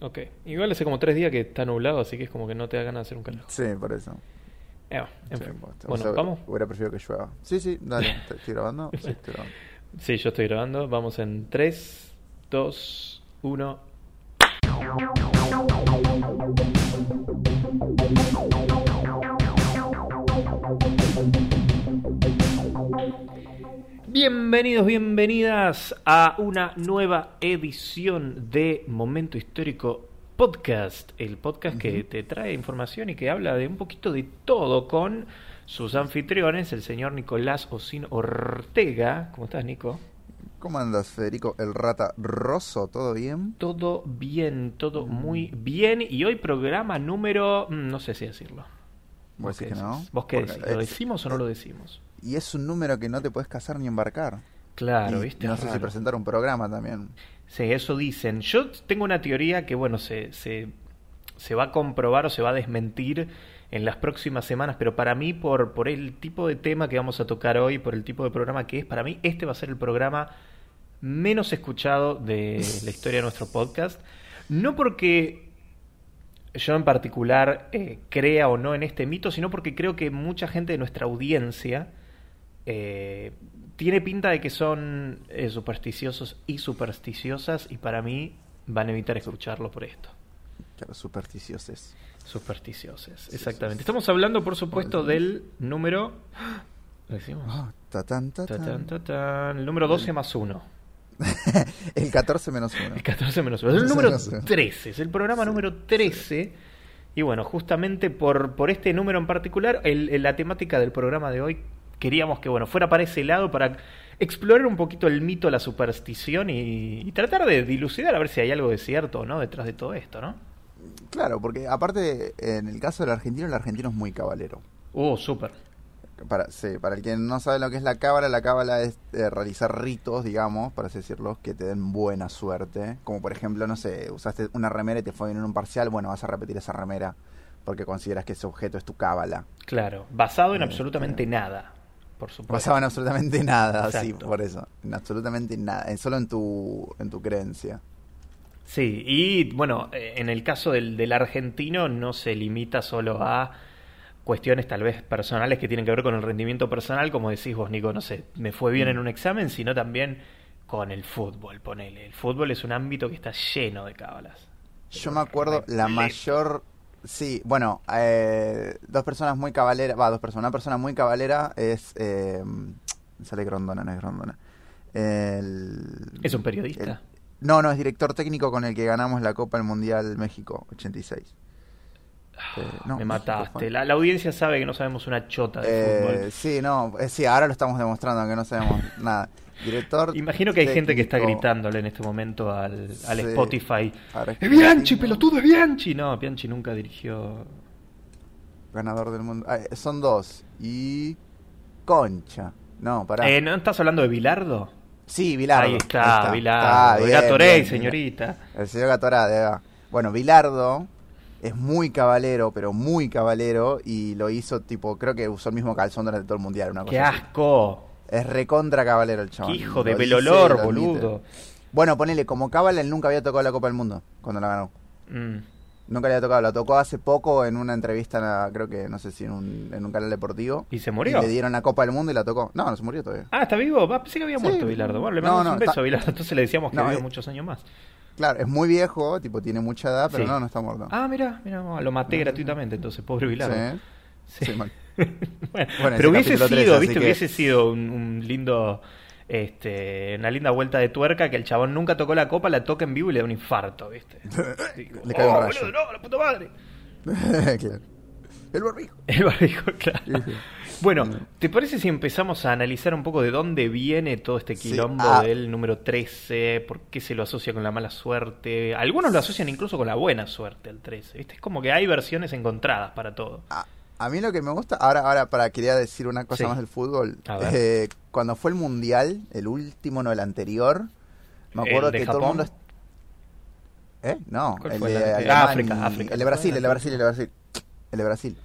Ok. Igual hace como tres días que está nublado, así que es como que no te da ganas de hacer un carajo. Sí, por eso. Eh, va, en Sí, fin. bueno, o Bueno, sea, ¿vamos? Hubiera preferido que llueva. Sí, sí, dale. ¿Te- ¿Estoy grabando? Sí, estoy grabando. Sí, yo estoy grabando. Vamos en 3, 2, 1. Bienvenidos, bienvenidas a una nueva edición de Momento Histórico Podcast, el podcast que te trae información y que habla de un poquito de todo con sus anfitriones, el señor Nicolás Osín Ortega. ¿Cómo estás, Nico? ¿Cómo andas, Federico? El rata roso, ¿todo bien? Todo bien, todo muy bien. Y hoy programa número... mm, No sé si decirlo. ¿Vos qué decís que no? ¿Vos qué decís? ¿Lo decimos o no lo decimos? Y es un número que no te puedes casar ni embarcar. Claro, Y ¿viste? No sé si presentar un programa también. Sí, eso dicen. Yo tengo una teoría que, bueno, se, se, se va a comprobar o se va a desmentir en las próximas semanas, pero para mí, por, por el tipo de tema que vamos a tocar hoy, por el tipo de programa que es, para mí este va a ser el programa menos escuchado de la historia de nuestro podcast. No porque yo en particular eh, crea o no en este mito, sino porque creo que mucha gente de nuestra audiencia eh, tiene pinta de que son eh, supersticiosos y supersticiosas y para mí van a evitar escucharlo por esto. Claro, supersticiosos. Supersticiosas, Sí, exactamente. Estamos hablando, por supuesto, del número... ¿Lo decimos? Ah, tatán, tatán. Tatán. El número 12 más 1. El 14 menos 1. El 14 menos 1. Es el número No sé. 13. Es el programa Sí, número 13. Y bueno, justamente por, por este número en particular, el- la temática del programa de hoy, queríamos que bueno fuera para ese lado, para explorar un poquito el mito, la superstición y, y tratar de dilucidar a ver si hay algo de cierto o no detrás de todo esto, ¿no? Claro, porque aparte, en el caso del argentino, el argentino es muy cabalero. Uh, súper. Para, sí, para el que no sabe lo que es la cábala, la cábala es eh, realizar ritos, digamos, para así decirlo, que te den buena suerte. Como por ejemplo, no sé, usaste una remera y te fue bien en un parcial, bueno, vas a repetir esa remera porque consideras que ese objeto es tu cábala. Claro. Basado en Eh, absolutamente nada, por supuesto. Basado en absolutamente nada, sí, Exacto. por eso. En absolutamente nada, en solo en tu, en tu creencia. Sí, y bueno, eh, en el caso del, del argentino no se limita solo a cuestiones tal vez personales que tienen que ver con el rendimiento personal, como decís vos, Nico, no sé, me fue bien en un examen, sino también con el fútbol, ponele. El fútbol es un ámbito que está lleno de cábalas. Yo me acuerdo la mayor... Sí, bueno, eh, dos personas muy cabaleras, va, dos personas, una persona muy cabalera es... Eh, sale Grondona, no es Grondona. El, ¿Es un periodista? el- no, no, es director técnico con el que ganamos la Copa del Mundial México 86. Eh, no, me mataste. La, la audiencia sabe que no sabemos una chota de Eh, fútbol. sí, no, eh, sí, ahora lo estamos demostrando, aunque no sabemos nada. Director. Imagino que hay gente que está gritándole en este momento al, al Sí. Spotify. ¡Es Bianchi, pelotudo, es Bianchi! No, Bianchi nunca dirigió Ganador del mundo. Ah, son dos. Y. Concha. No, pará. Eh, ¿No estás hablando de Bilardo? Sí, Bilardo. Ahí está, Está Bilardo. Gatorade, bien, señorita. El señor Gatorade. Bueno, Bilardo es muy cabalero, pero muy cabalero. Y lo hizo, tipo, creo que usó el mismo calzón durante todo el mundial. Una cosa ¡Qué así. asco! Es recontra cabalero el. ¡Qué hijo de pelolor, boludo! Bueno, ponele, como cábala, él nunca había tocado la Copa del Mundo cuando la ganó. Mm. Nunca le había tocado, la tocó hace poco en una entrevista, creo que, no sé si en un, en un canal deportivo. ¿Y se murió? Y le dieron la Copa del Mundo y la tocó. No, no se murió todavía. Ah, ¿está vivo? Va, pensé que había Sí. muerto Bilardo. Bueno, le No, mandamos no, un beso está- a Bilardo. Entonces le decíamos que No, eh. muchos años más. Claro, es muy viejo, tipo, tiene mucha edad, pero Sí. no, no está muerto. Ah, mira, mira, lo maté No. gratuitamente, entonces, pobre Bilardo. Sí. Sí. Sí, mal. bueno, Bueno, pero ese hubiese sido, 13, así viste, que- hubiese sido un, un lindo, este, una linda vuelta de tuerca que el chabón nunca tocó la copa, la toca en vivo y le da un infarto, viste. Digo, Le cae un "Oh, rayo". boludo, no, la puta madre. claro. El barbijo. El barbijo, claro. Sí, sí. Bueno, Mm. ¿te parece si empezamos a analizar un poco de dónde viene todo este Sí, quilombo ah. del número 13? ¿Por qué se lo asocia con la mala suerte? Algunos lo asocian incluso con la buena suerte, el 13. ¿viste? Es como que hay versiones encontradas para todo. A, a mí lo que me gusta, ahora, ahora para quería decir una cosa Sí. más del fútbol. Eh, cuando fue el mundial, el último, no el anterior, me ¿El acuerdo de que todo el mundo. ¿Eh? No, ¿Cuál el de el de- Alemania África, África. El de Brasil, el de Brasil, el de Brasil. El de Brasil.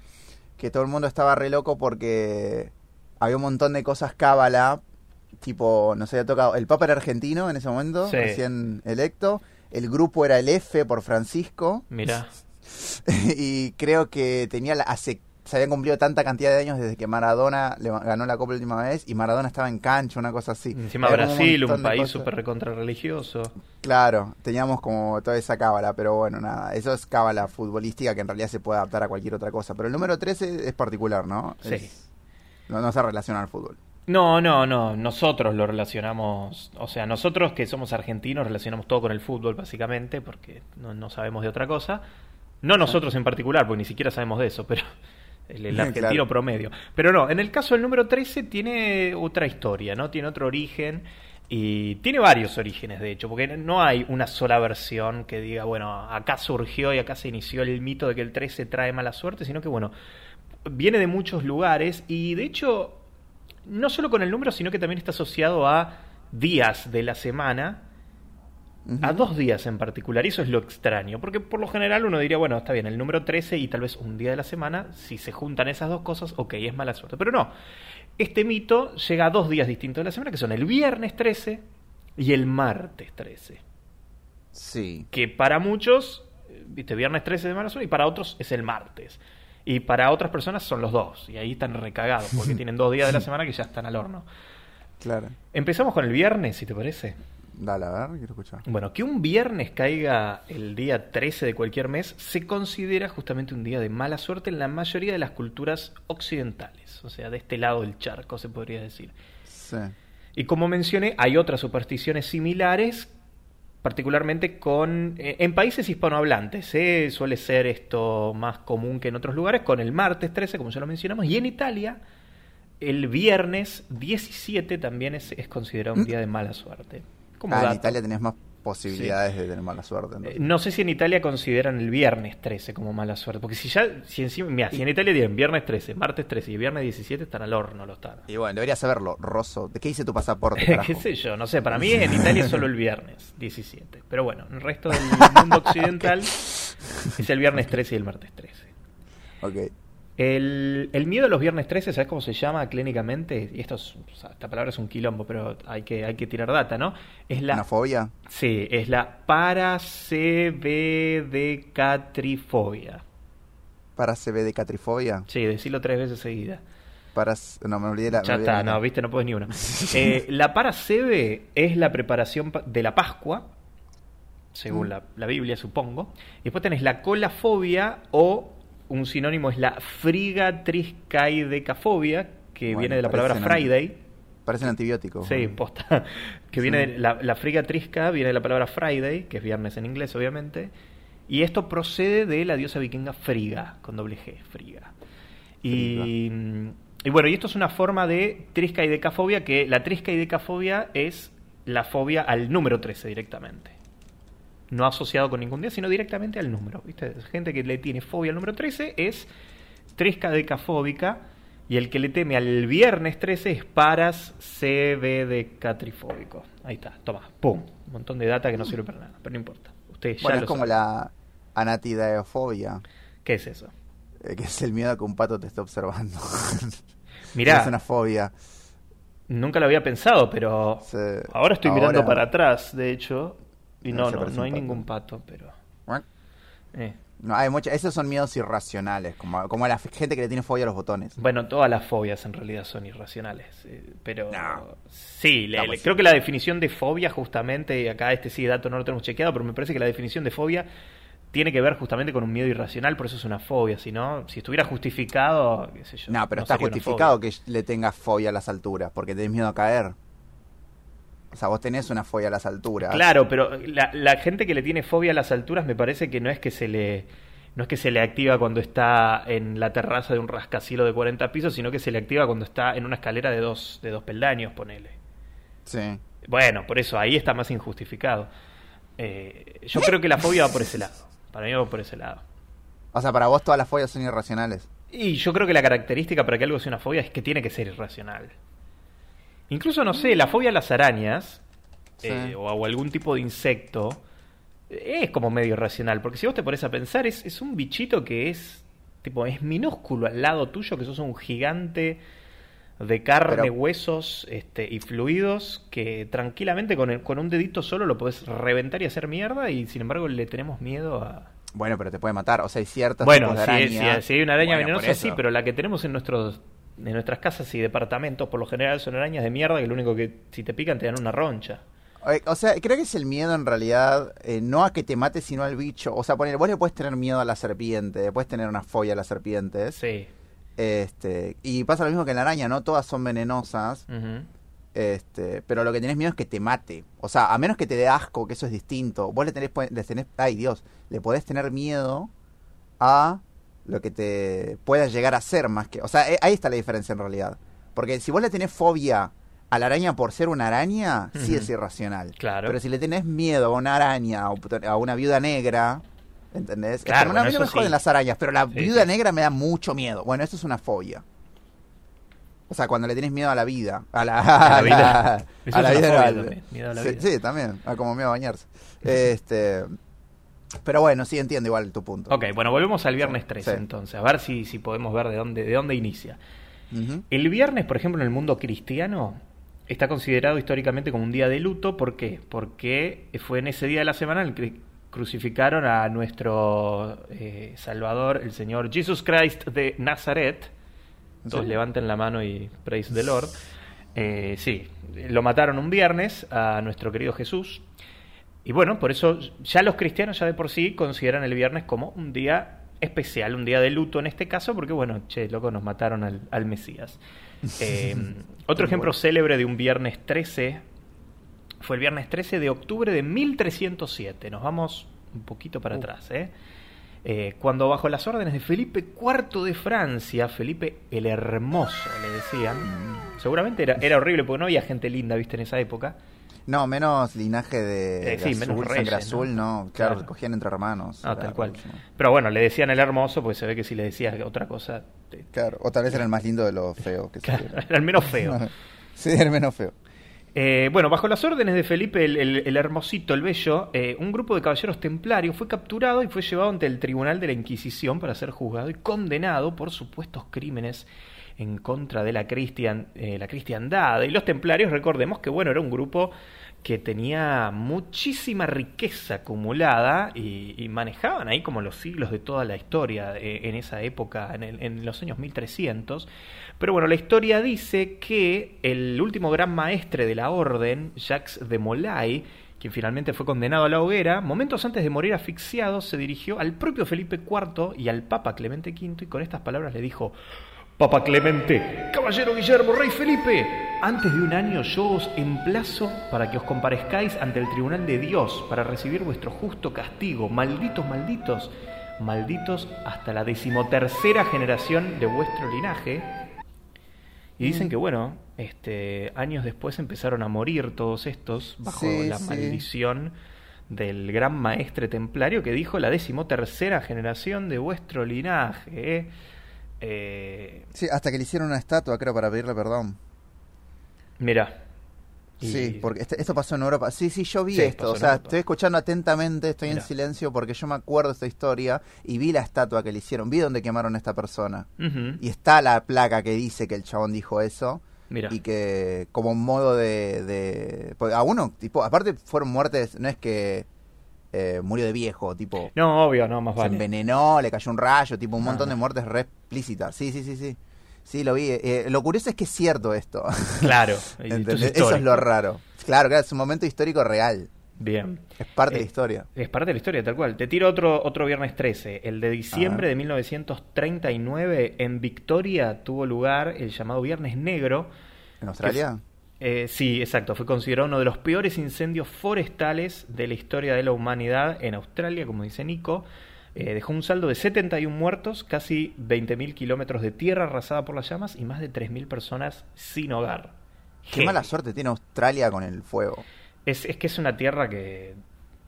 Que todo el mundo estaba re loco porque había un montón de cosas cábala. Tipo, nos había tocado. El Papa era argentino en ese momento, Sí. recién electo. el grupo era el F por Francisco. Mira. y creo que tenía la, hace se habían cumplido tanta cantidad de años desde que Maradona le ganó la Copa la última vez y Maradona estaba en cancha, una cosa así. Encima Brasil, un, país súper religioso. Claro, teníamos como toda esa cábala, pero bueno, nada, eso es cábala futbolística que en realidad se puede adaptar a cualquier otra cosa. Pero el número 13 es particular, ¿no? Sí. no, no se relaciona al fútbol. No, no, no, nosotros lo relacionamos, o sea, nosotros que somos argentinos relacionamos todo con el fútbol básicamente, porque no, no sabemos de otra cosa. No nosotros en particular, porque ni siquiera sabemos de eso, pero el, argentino promedio. Pero no, en el caso del número 13 tiene otra historia, ¿no? Tiene otro origen y tiene varios orígenes, de hecho, porque no hay una sola versión que diga, bueno, acá surgió y acá se inició el mito de que el 13 trae mala suerte, sino que, bueno, viene de muchos lugares y, de hecho, no solo con el número, sino que también está asociado a días de la semana a dos días en particular. Y eso es lo extraño, porque por lo general uno diría, bueno, está bien, el número 13 y tal vez un día de la semana, si se juntan esas dos cosas, ok, es mala suerte. Pero no, este mito llega a dos días distintos de la semana, que son el viernes 13 y el martes 13. Sí. Que para muchos, viste, viernes 13 de mala suerte y para otros es el martes. Y para otras personas son los dos. Y ahí están recagados, porque tienen dos días de la semana que ya están al horno. Claro. Empezamos con el viernes, si te parece. Dale, a ver, quiero escuchar. Bueno, que un viernes caiga el día 13 de cualquier mes se considera justamente un día de mala suerte en la mayoría de las culturas occidentales, o sea, de este lado del charco se podría decir. Sí. Y como mencioné, hay otras supersticiones similares, particularmente con eh, en países hispanohablantes, ¿eh? suele ser esto más común que en otros lugares, con el martes 13, como ya lo mencionamos, y en Italia el viernes 17 también es, es considerado un mm. día de mala suerte. Ah, en Italia tenés más posibilidades de tener mala suerte. Eh, no sé si en Italia consideran el viernes 13 como mala suerte, porque si ya, si encima, mira, si en Italia tienen viernes 13, martes 13 y viernes 17 están al horno, lo están. Y bueno, deberías saberlo, Rosso. ¿De qué dice tu pasaporte? ¿Qué sé yo? No sé, para mí en Italia es solo el viernes 17. Pero bueno, en el resto del mundo occidental es el viernes 13 y el martes 13. Ok. El, el, miedo a los viernes 13, ¿sabes cómo se llama clínicamente? Y esto esta palabra es un quilombo, pero hay que, hay que tirar data, ¿no? Es la, ¿Una fobia? Sí, es la paracbdecatrifobia. ¿Paracbdecatrifobia? Sí, decirlo tres veces seguida. Para, no, me olvidé la... Ya está, no, viste, no puedes ni una. eh, la paracebe es la preparación de la Pascua, según mm. la, la Biblia, supongo. Y después tenés la colafobia o un sinónimo es la frigatriscaidecafobia, que viene de la palabra Friday. Parece un antibiótico. Sí, posta. Que viene de, la, la frigatrisca viene de la palabra Friday, que es viernes en inglés, obviamente. Y esto procede de la diosa vikinga Friga, con doble G, Friga. Y, y, bueno, y esto es una forma de triscaidecafobia, que la triscaidecafobia es la fobia al número 13 directamente no asociado con ningún día, sino directamente al número. ¿viste? Gente que le tiene fobia al número 13 es triscadecafóbica y el que le teme al viernes 13 es paras catrifóbico. Ahí está, toma, pum. Un montón de data que no sirve para nada, pero no importa. Ustedes bueno, es como la anatidaefobia. ¿Qué es eso? Eh, que es el miedo a que un pato te esté observando. Mirá. es una fobia. Nunca lo había pensado, pero ahora estoy mirando para atrás, de hecho, y no, no, no, hay ningún pato, pero... Eh. No, hay muchas, esos son miedos irracionales, como, como la gente que le tiene fobia a los botones. Bueno, todas las fobias en realidad son irracionales, eh, pero sí, le, creo que la definición de fobia justamente, acá este sí dato no lo tenemos chequeado, pero me parece que la definición de fobia tiene que ver justamente con un miedo irracional, por eso es una fobia, si no, si estuviera justificado, qué sé yo. No, pero está justificado que le tengas fobia a las alturas, porque tenés miedo a caer. O sea, vos tenés una fobia a las alturas. Claro, pero la, gente que le tiene fobia a las alturas me parece que no es que se le no es que se le activa cuando está en la terraza de un rascacielos de 40 pisos, sino que se le activa cuando está en una escalera de dos, de dos peldaños, ponele. Sí. Bueno, por eso ahí está más injustificado. Eh, yo creo que la fobia va por ese lado. Para mí va por ese lado. O sea, para vos todas las fobias son irracionales. Y yo creo que la característica para que algo sea una fobia es que tiene que ser irracional. Incluso, no sé, la fobia a las arañas eh, o a algún tipo de insecto es como medio racional. Porque si vos te pones a pensar, es, es un bichito que es tipo es minúsculo al lado tuyo, que sos un gigante de carne, Pero- huesos este, y fluidos que tranquilamente con, el- con un dedito solo lo podés reventar y hacer mierda y sin embargo le tenemos miedo a... Bueno, pero te puede matar. O sea, hay ciertas Bueno, de si, araña. si- si hay una araña Bueno, venenosa, sí, pero la que tenemos en nuestros en nuestras casas y departamentos por lo general son arañas de mierda que lo único que si te pican te dan una roncha. Eh, O sea, creo que es el miedo en realidad, eh, no a que te mate, sino al bicho. O sea, ponele, vos le puedes tener miedo a la serpiente, puedes tener una fobia a las serpientes. Sí. Este, y pasa lo mismo que en la araña, no todas son venenosas. Este, pero lo que tenés miedo es que te mate. O sea, a menos que te dé asco, que eso es distinto. Vos le tenés, le tenés, ay Dios, le podés tener miedo a lo que te pueda llegar a ser más que. O sea, eh, ahí está la diferencia en realidad. Porque si vos le tenés fobia a la araña por ser una araña, sí es irracional. Claro. Pero si le tenés miedo a una araña o a una viuda negra, ¿entendés? Claro, a mí no me joden sí. las arañas, pero la Sí, viuda sí. negra me da mucho miedo. Bueno, eso es una fobia. O sea, cuando le tenés miedo a la vida. A la, A la a vida. la- a la vida también, miedo a la sí, vida. sí, también. A como miedo a bañarse. este, pero bueno, sí entiendo igual tu punto. Ok, bueno, volvemos al viernes Sí, 13 sí. entonces, a ver si, si podemos ver de dónde, de dónde inicia. El viernes, por ejemplo, en el mundo cristiano, está considerado históricamente como un día de luto. ¿Por qué? Porque fue en ese día de la semana en el que crucificaron a nuestro eh, Salvador, el Señor Jesus Christ de Nazaret. Todos Sí. levanten la mano y praise the Lord. Eh, sí, lo mataron un viernes a nuestro querido Jesús. Y bueno, por eso ya los cristianos ya de por sí consideran el viernes como un día especial, un día de luto en este caso, porque bueno, che, loco, nos mataron al, al Mesías. Eh, otro ejemplo célebre de un viernes 13 fue el viernes 13 de octubre de 1307. Nos vamos un poquito para Uh. atrás, ¿eh? Eh, cuando bajo las órdenes de Felipe IV de Francia, Felipe el Hermoso, le decían, seguramente era, era horrible porque no había gente linda, viste, en esa época. No, menos linaje de, Eh, de sí, azul, menos sangre reyes, ¿no? azul, no. Claro, Claro. cogían entre hermanos. Ah, Era tal cual. Pero bueno, le decían el hermoso porque se ve que si le decías otra cosa, te- Claro, o tal vez era el más lindo de los feos que se era el menos feo. sí, era el menos feo. Eh, bueno, bajo las órdenes de Felipe el, el- el Hermosito, el Bello, eh, un grupo de caballeros templarios fue capturado y fue llevado ante el tribunal de la Inquisición para ser juzgado y condenado por supuestos crímenes en contra de la, cristian, eh, la cristiandad. Y los templarios, recordemos que bueno, era un grupo que tenía muchísima riqueza acumulada y, manejaban ahí como los siglos de toda la historia eh, en esa época, en, en los años 1300. Pero bueno, la historia dice que el último gran maestre de la orden, Jacques de Molay, quien finalmente fue condenado a la hoguera, momentos antes de morir asfixiado, se dirigió al propio Felipe IV y al Papa Clemente V y con estas palabras le dijo, Papa Clemente, Caballero Guillermo, Rey Felipe, antes de un año yo os emplazo para que os comparezcáis ante el tribunal de Dios para recibir vuestro justo castigo. Malditos, malditos, malditos hasta la decimotercera generación de vuestro linaje. Y dicen que, bueno, este, años después empezaron a morir todos estos bajo Sí, la sí. maldición del gran maestre templario que dijo la decimotercera generación de vuestro linaje. ¿Eh? Sí, hasta que le hicieron una estatua, creo, para pedirle perdón. mira. Y- Sí, porque este- esto pasó en Europa. Sí, sí, yo vi Sí, esto. O sea, estoy escuchando atentamente, estoy en silencio porque yo me acuerdo de esta historia y vi la estatua que le hicieron, vi dónde quemaron a esta persona. Y está la placa que dice que el chabón dijo eso. Mira. Y que como modo de... de a uno, tipo, aparte fueron muertes, no es que eh, murió de viejo, tipo... No, obvio, no, más Se vale. envenenó, le cayó un rayo, tipo un montón Ah. de muertes re explícitas. Sí, sí, sí, sí. Sí, lo vi. Eh, lo curioso es que es cierto esto. Claro. Eso es lo raro. Claro, claro, es un momento histórico real. Bien. Es parte de Eh, la historia. Es parte de la historia, tal cual. Te tiro otro, otro viernes 13. El de diciembre de 1939, en Victoria, tuvo lugar el llamado Viernes Negro. ¿En Australia? Eh, sí, exacto. Fue considerado uno de los peores incendios forestales de la historia de la humanidad en Australia, como dice Nico. Eh, dejó un saldo de 71 muertos, casi 20.000 kilómetros de tierra arrasada por las llamas y más de 3.000 personas sin hogar. Qué mala suerte tiene Australia con el fuego. Es, es que es una tierra que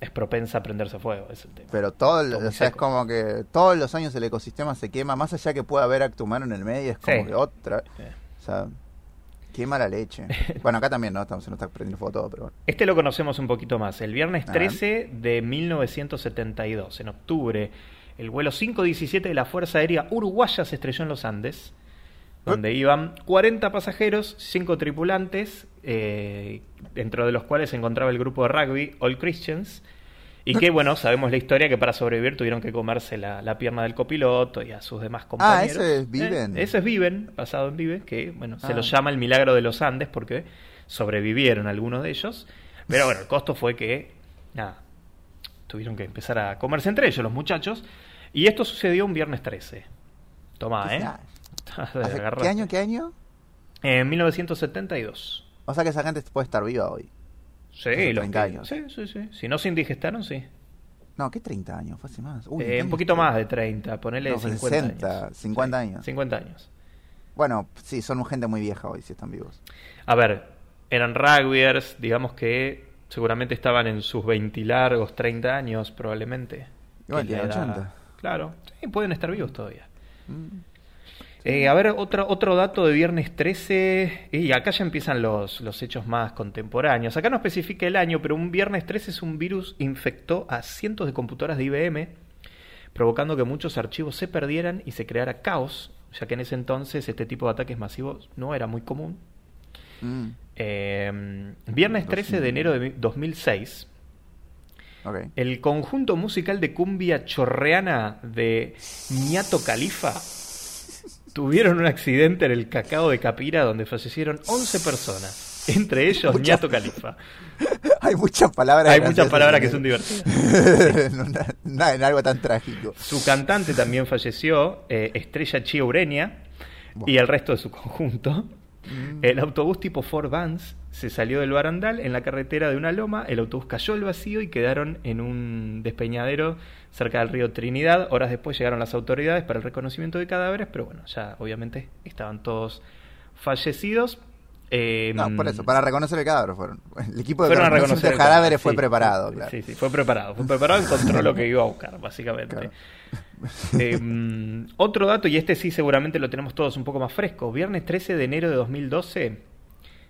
es propensa a prenderse fuego, es el tema. Pero todo, el- Todo muy o sea, es como que todos los años el ecosistema se quema, más allá que pueda haber acto humano en el medio, es como Sí. que otra. O sea, qué mala leche. bueno, acá también, ¿no? Estamos, se nos está prendiendo fuego todo, pero bueno. Este lo conocemos un poquito más. El viernes Ah. 13 de 1972, en octubre, el vuelo 517 de la Fuerza Aérea Uruguaya se estrelló en los Andes. donde iban 40 pasajeros, 5 tripulantes, eh, dentro de los cuales se encontraba el grupo de rugby All Christians, y que, bueno, sabemos la historia que para sobrevivir tuvieron que comerse la, la pierna del copiloto y a sus demás compañeros. Ah, eso es Viven. Eh, eso es Viven, basado en Viven, que, bueno, se Ah. lo llama el milagro de los Andes porque sobrevivieron algunos de ellos. Pero bueno, el costo fue que, nada, tuvieron que empezar a comerse entre ellos los muchachos. Y esto sucedió un viernes 13. Tomá, ¿eh? Ah, Te ¿hace- agarraste. ¿Qué año, qué año? En 1972. O sea que esa gente puede estar viva hoy. Sí, Hace los 30 que- años. Sí, sí, sí. Si no se indigestaron, sí. No, ¿qué 30 años? Fue hace más. Uy, Eh, ¿qué un poquito más de 30, ponele No, fue 50 60, años. 50 Sí, años. 50 años. Bueno, sí, son gente muy vieja hoy si están vivos. A ver, eran rugbyers, digamos que seguramente estaban en sus 20 largos, 30 años probablemente. Igual Que es la tienen edad- 80. Claro, sí, pueden estar vivos todavía. Mm. Eh, a ver, otro, otro dato de viernes 13. Y acá ya empiezan los, los hechos más contemporáneos. Acá no especifica el año, pero un viernes 13 es un virus infectó a cientos de computadoras de IBM, provocando que muchos archivos se perdieran y se creara caos, ya que en ese entonces este tipo de ataques masivos no era muy común. Mm, Eh, viernes 13 de enero de 2006, ok. el conjunto musical de cumbia chorreana de Ñato Califa tuvieron un accidente en el cacao de Capira donde fallecieron 11 personas, entre ellos Muchas- Ñato Califa. Hay muchas palabras. Hay muchas palabras que son divertidas. en, una- na- en algo tan trágico. Su cantante también falleció, eh, Estrella Chía Ureña, y el resto de su conjunto. Mm. El autobús tipo Ford Vans se salió del barandal en la carretera de una loma, el autobús cayó al vacío y quedaron en un despeñadero cerca del río Trinidad. Horas después llegaron las autoridades para el reconocimiento de cadáveres, pero bueno, ya obviamente estaban todos fallecidos. Eh, No, por eso, para reconocer el cadáver fueron. El equipo de fueron reconocer de cadáveres cadáver, fue sí, preparado, sí, claro. Sí, sí, fue preparado. Fue preparado, encontró lo que iba a buscar, básicamente. Claro. Eh, mm, otro dato, y este sí seguramente lo tenemos todos un poco más fresco. Viernes 13 de enero de 2012,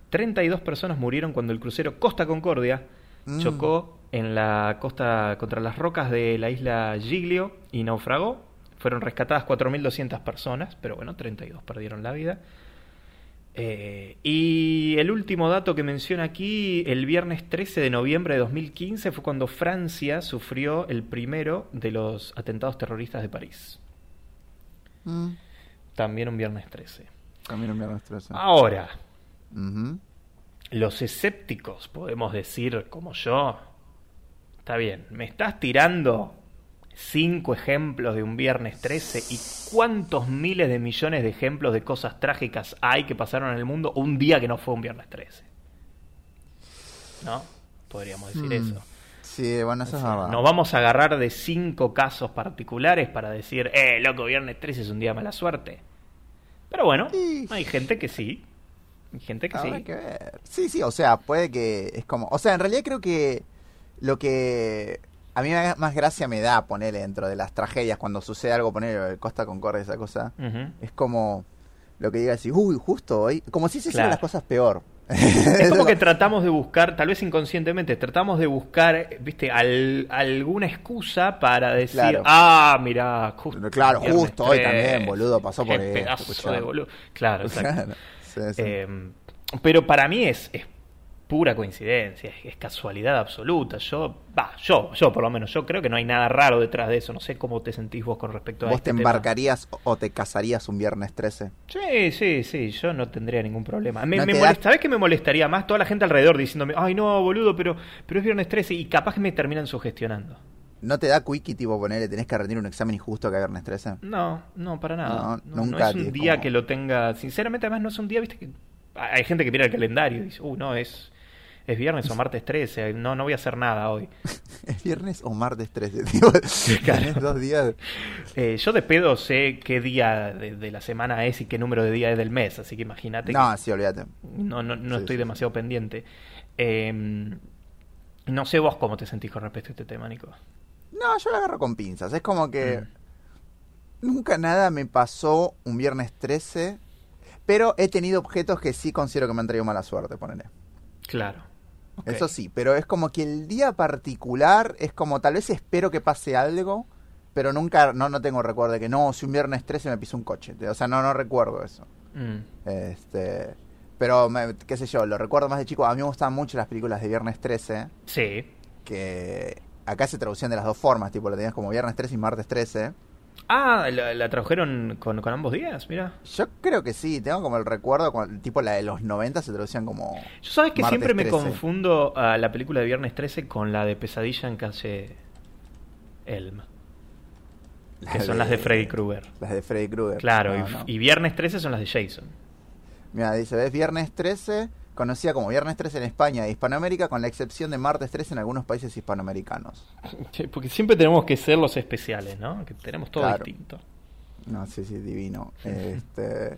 32 personas murieron cuando el crucero Costa Concordia Mm. chocó en la costa contra las rocas de la isla Giglio y naufragó. Fueron rescatadas 4.200 personas, pero bueno, 32 perdieron la vida. Eh, y el último dato que menciona aquí, el viernes 13 de noviembre de 2015, fue cuando Francia sufrió el primero de los atentados terroristas de París. Mm, También un viernes 13. También un viernes 13. Ahora, los escépticos, podemos decir como yo, está bien, me estás tirando cinco ejemplos de un viernes 13 y cuántos miles de millones de ejemplos de cosas trágicas hay que pasaron en el mundo un día que no fue un viernes 13. ¿No? Podríamos decir Mm. eso. Sí, bueno, eso O es verdad. nos vamos a agarrar de cinco casos particulares para decir, eh, loco, viernes 13 es un día de mala suerte. Pero bueno, Sí. hay gente que sí. Hay gente que Habrá sí. que ver. Sí, sí, o sea, puede que es como, o sea, en realidad creo que lo que a mí más gracia me da ponerle dentro de las tragedias cuando sucede algo, poner Costa Concordia esa cosa, es como lo que diga así, uy, justo hoy, como si se hicieran Claro. las cosas peor. Es como que tratamos de buscar, tal vez inconscientemente, tratamos de buscar, viste, al- alguna excusa para decir, Claro. ah, mira, justo. Claro, justo hoy 13, también, boludo, pasó por esto, pedazo de boludo. Claro, exacto. Claro, sí, sí. Eh, pero para mí es, es pura coincidencia, es, casualidad absoluta. Yo, va, yo, yo por lo menos, yo creo que no hay nada raro detrás de eso. No sé cómo te sentís vos con respecto a ¿Vos este te tema. embarcarías o te casarías un viernes 13? Sí, sí, sí, yo no tendría ningún problema. Me, ¿No me te molesta, da- ¿Sabes qué me molestaría más? Toda la gente alrededor diciéndome, ay no, boludo, pero, pero es viernes 13 y capaz que me terminan sugestionando. ¿No te da quickie tipo ponerle tenés que rendir un examen injusto que viernes 13? No, no, para nada. No, No, no nunca es un día como- que lo tenga. Sinceramente, además, no es un día, viste, que hay gente que mira el calendario y dice, uh, no, es, es viernes o martes 13, no, no voy a hacer nada hoy. ¿Es viernes o martes 13? Tipo, Claro. dos días. Eh, yo de pedo sé qué día de, de la semana es y qué número de día es del mes, así que imagínate que No, sí, olvídate. no, no, no Sí, estoy sí, demasiado pendiente. Eh, no sé vos cómo te sentís con respecto a este tema, Nico. No, yo lo agarro con pinzas. Es como que Mm. nunca nada me pasó un viernes 13, pero he tenido objetos que sí considero que me han traído mala suerte, ponele. Claro. Eso sí, pero es como que el día particular es como tal vez espero que pase algo, pero nunca, no, no tengo recuerdo de que no, si un viernes 13 me pisó un coche. O sea, no, no recuerdo eso. Mm. Este, pero, me- qué sé yo, lo recuerdo más de chico. A mí me gustaban mucho las películas de Viernes 13, Sí. que acá se traducían de las dos formas, tipo, lo tenías como Viernes 13 y Martes 13. Ah, la, la tradujeron con, con ambos días, mira. Yo creo que sí, tengo como el recuerdo, cuando- tipo la de los 90 se traducían como... Yo sabes que siempre me 13. confundo a la película de Viernes 13 con la de Pesadilla en calle Elm, que son las de Freddy Krueger. Las de Freddy Krueger. Claro, No, y, no. y Viernes 13 son las de Jason. Mira, dice, ¿ves? Viernes 13, conocida como Viernes 13 en España e Hispanoamérica, con la excepción de Martes 13 en algunos países hispanoamericanos. Porque siempre tenemos que ser los especiales, ¿no? Que tenemos todo Claro. distinto. No, sí, sí, divino. Este,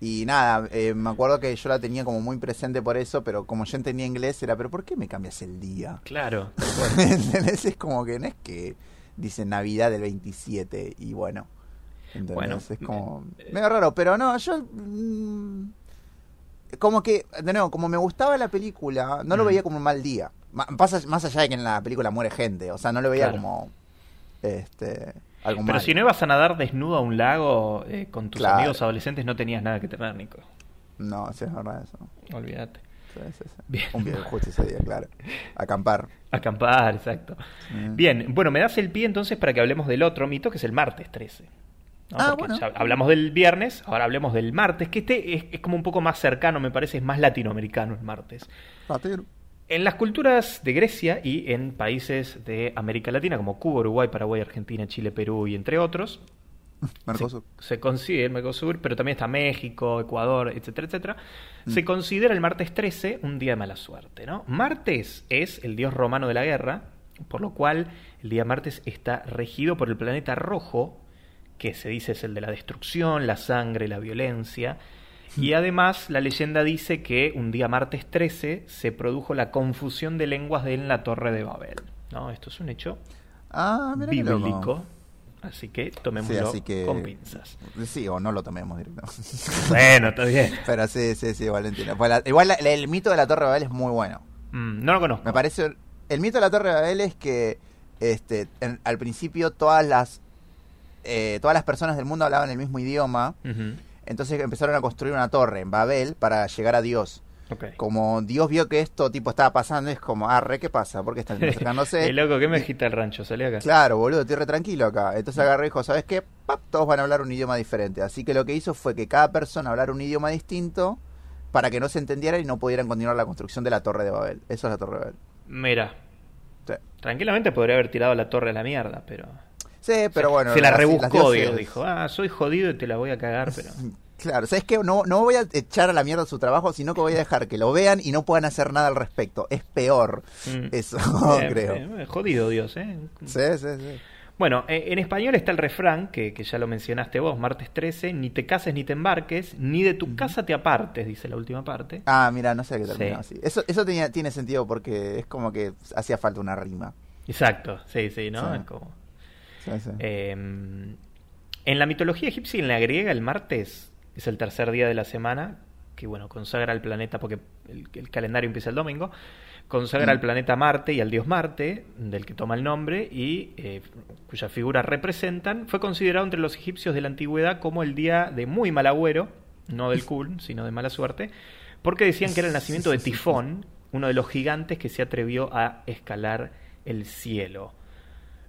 y nada, eh, me acuerdo que yo la tenía como muy presente por eso, pero como yo entendía inglés era, pero ¿por qué me cambias el día? Claro. ¿Entendés? Es como que no es que dice Navidad del 27 y bueno. ¿entendés? Bueno, es como eh, medio raro, pero no, yo mm, como que, de nuevo, como me gustaba la película, no lo Mm. veía como un mal día. Pasa, más allá de que en la película muere gente, o sea, no lo veía Claro. como este algo Pero mal. si no ibas a nadar desnudo a un lago eh, con tus Claro. amigos adolescentes, no tenías nada que temer, Nico. No, sí es verdad eso. Olvídate. Sí, sí, sí. Bien. Un video justo ese día, claro. Acampar. Acampar, exacto. Mm. Bien, bueno, me das el pie entonces para que hablemos del otro mito, que es el martes 13. ¿No? Ah, bueno. hablamos del viernes, ahora hablemos del martes, que este es, es como un poco más cercano, me parece, es más latinoamericano el martes. En las culturas de Grecia y en países de América Latina como Cuba, Uruguay, Paraguay, Argentina, Chile, Perú y entre otros, Mercosur. se, se considera el Mercosur, pero también está México, Ecuador, etcétera, etcétera. Mm. Se considera el martes 13 un día de mala suerte, ¿no? Martes es el dios romano de la guerra, por lo cual el día martes está regido por el planeta rojo, que se dice es el de la destrucción, la sangre, la violencia. Y además la leyenda dice que un día martes 13 se produjo la confusión de lenguas en la Torre de Babel. ¿no? Esto es un hecho Ah, bíblico. Así que tomémoslo Sí, así que- con pinzas. Sí, o no lo tomemos directamente. Bueno, está bien. Pero sí, sí, sí, Valentina. Pues la- igual la- el mito de la Torre de Babel es muy bueno. Mm, no lo conozco. Me parece. El mito de la Torre de Babel es que este, en- al principio todas las eh, todas las personas del mundo hablaban el mismo idioma. Entonces empezaron a construir una torre en Babel para llegar a Dios. Como Dios vio que esto tipo estaba pasando, es como, ah, re, ¿qué pasa? ¿Por qué están acercándose? Eh, loco, ¿qué me agita el rancho? Salí acá. Claro, boludo, estoy re tranquilo acá. Entonces agarré y dijo, ¿sabes qué? Pap, todos van a hablar un idioma diferente. Así que lo que hizo fue que cada persona hablara un idioma distinto para que no se entendieran y no pudieran continuar la construcción de la Torre de Babel. Eso es la Torre de Babel. Mira, Sí, tranquilamente podría haber tirado la torre a la mierda, pero... Sí, pero bueno. Se la las- rebuscó las Dios, dijo. Ah, soy jodido y te la voy a cagar, pero... Claro, ¿sabes qué? No, no voy a echar a la mierda su trabajo, sino que voy a dejar que lo vean y no puedan hacer nada al respecto. Es peor. Mm. Eso, creo. jodido Dios, ¿eh? Sí, sí, sí. Bueno, eh, en español está el refrán, que, que ya lo mencionaste vos, martes 13, ni te cases ni te embarques, ni de tu casa te apartes, dice la última parte. Ah, mira, no sé qué terminó Sí. así. Eso, eso tenía, tiene sentido porque es como que hacía falta una rima. Exacto, sí, sí, ¿no? Sí. Es como... Sí, sí. Eh, en la mitología egipcia y en la griega, el martes es el tercer día de la semana, que bueno, consagra al planeta, porque el, el calendario empieza el domingo, consagra Mm. al planeta Marte y al dios Marte, del que toma el nombre, y eh, cuyas figuras representan, fue considerado entre los egipcios de la antigüedad como el día de muy mal agüero, no del cool, sino de mala suerte, porque decían que era el nacimiento de Tifón, uno de los gigantes que se atrevió a escalar el cielo.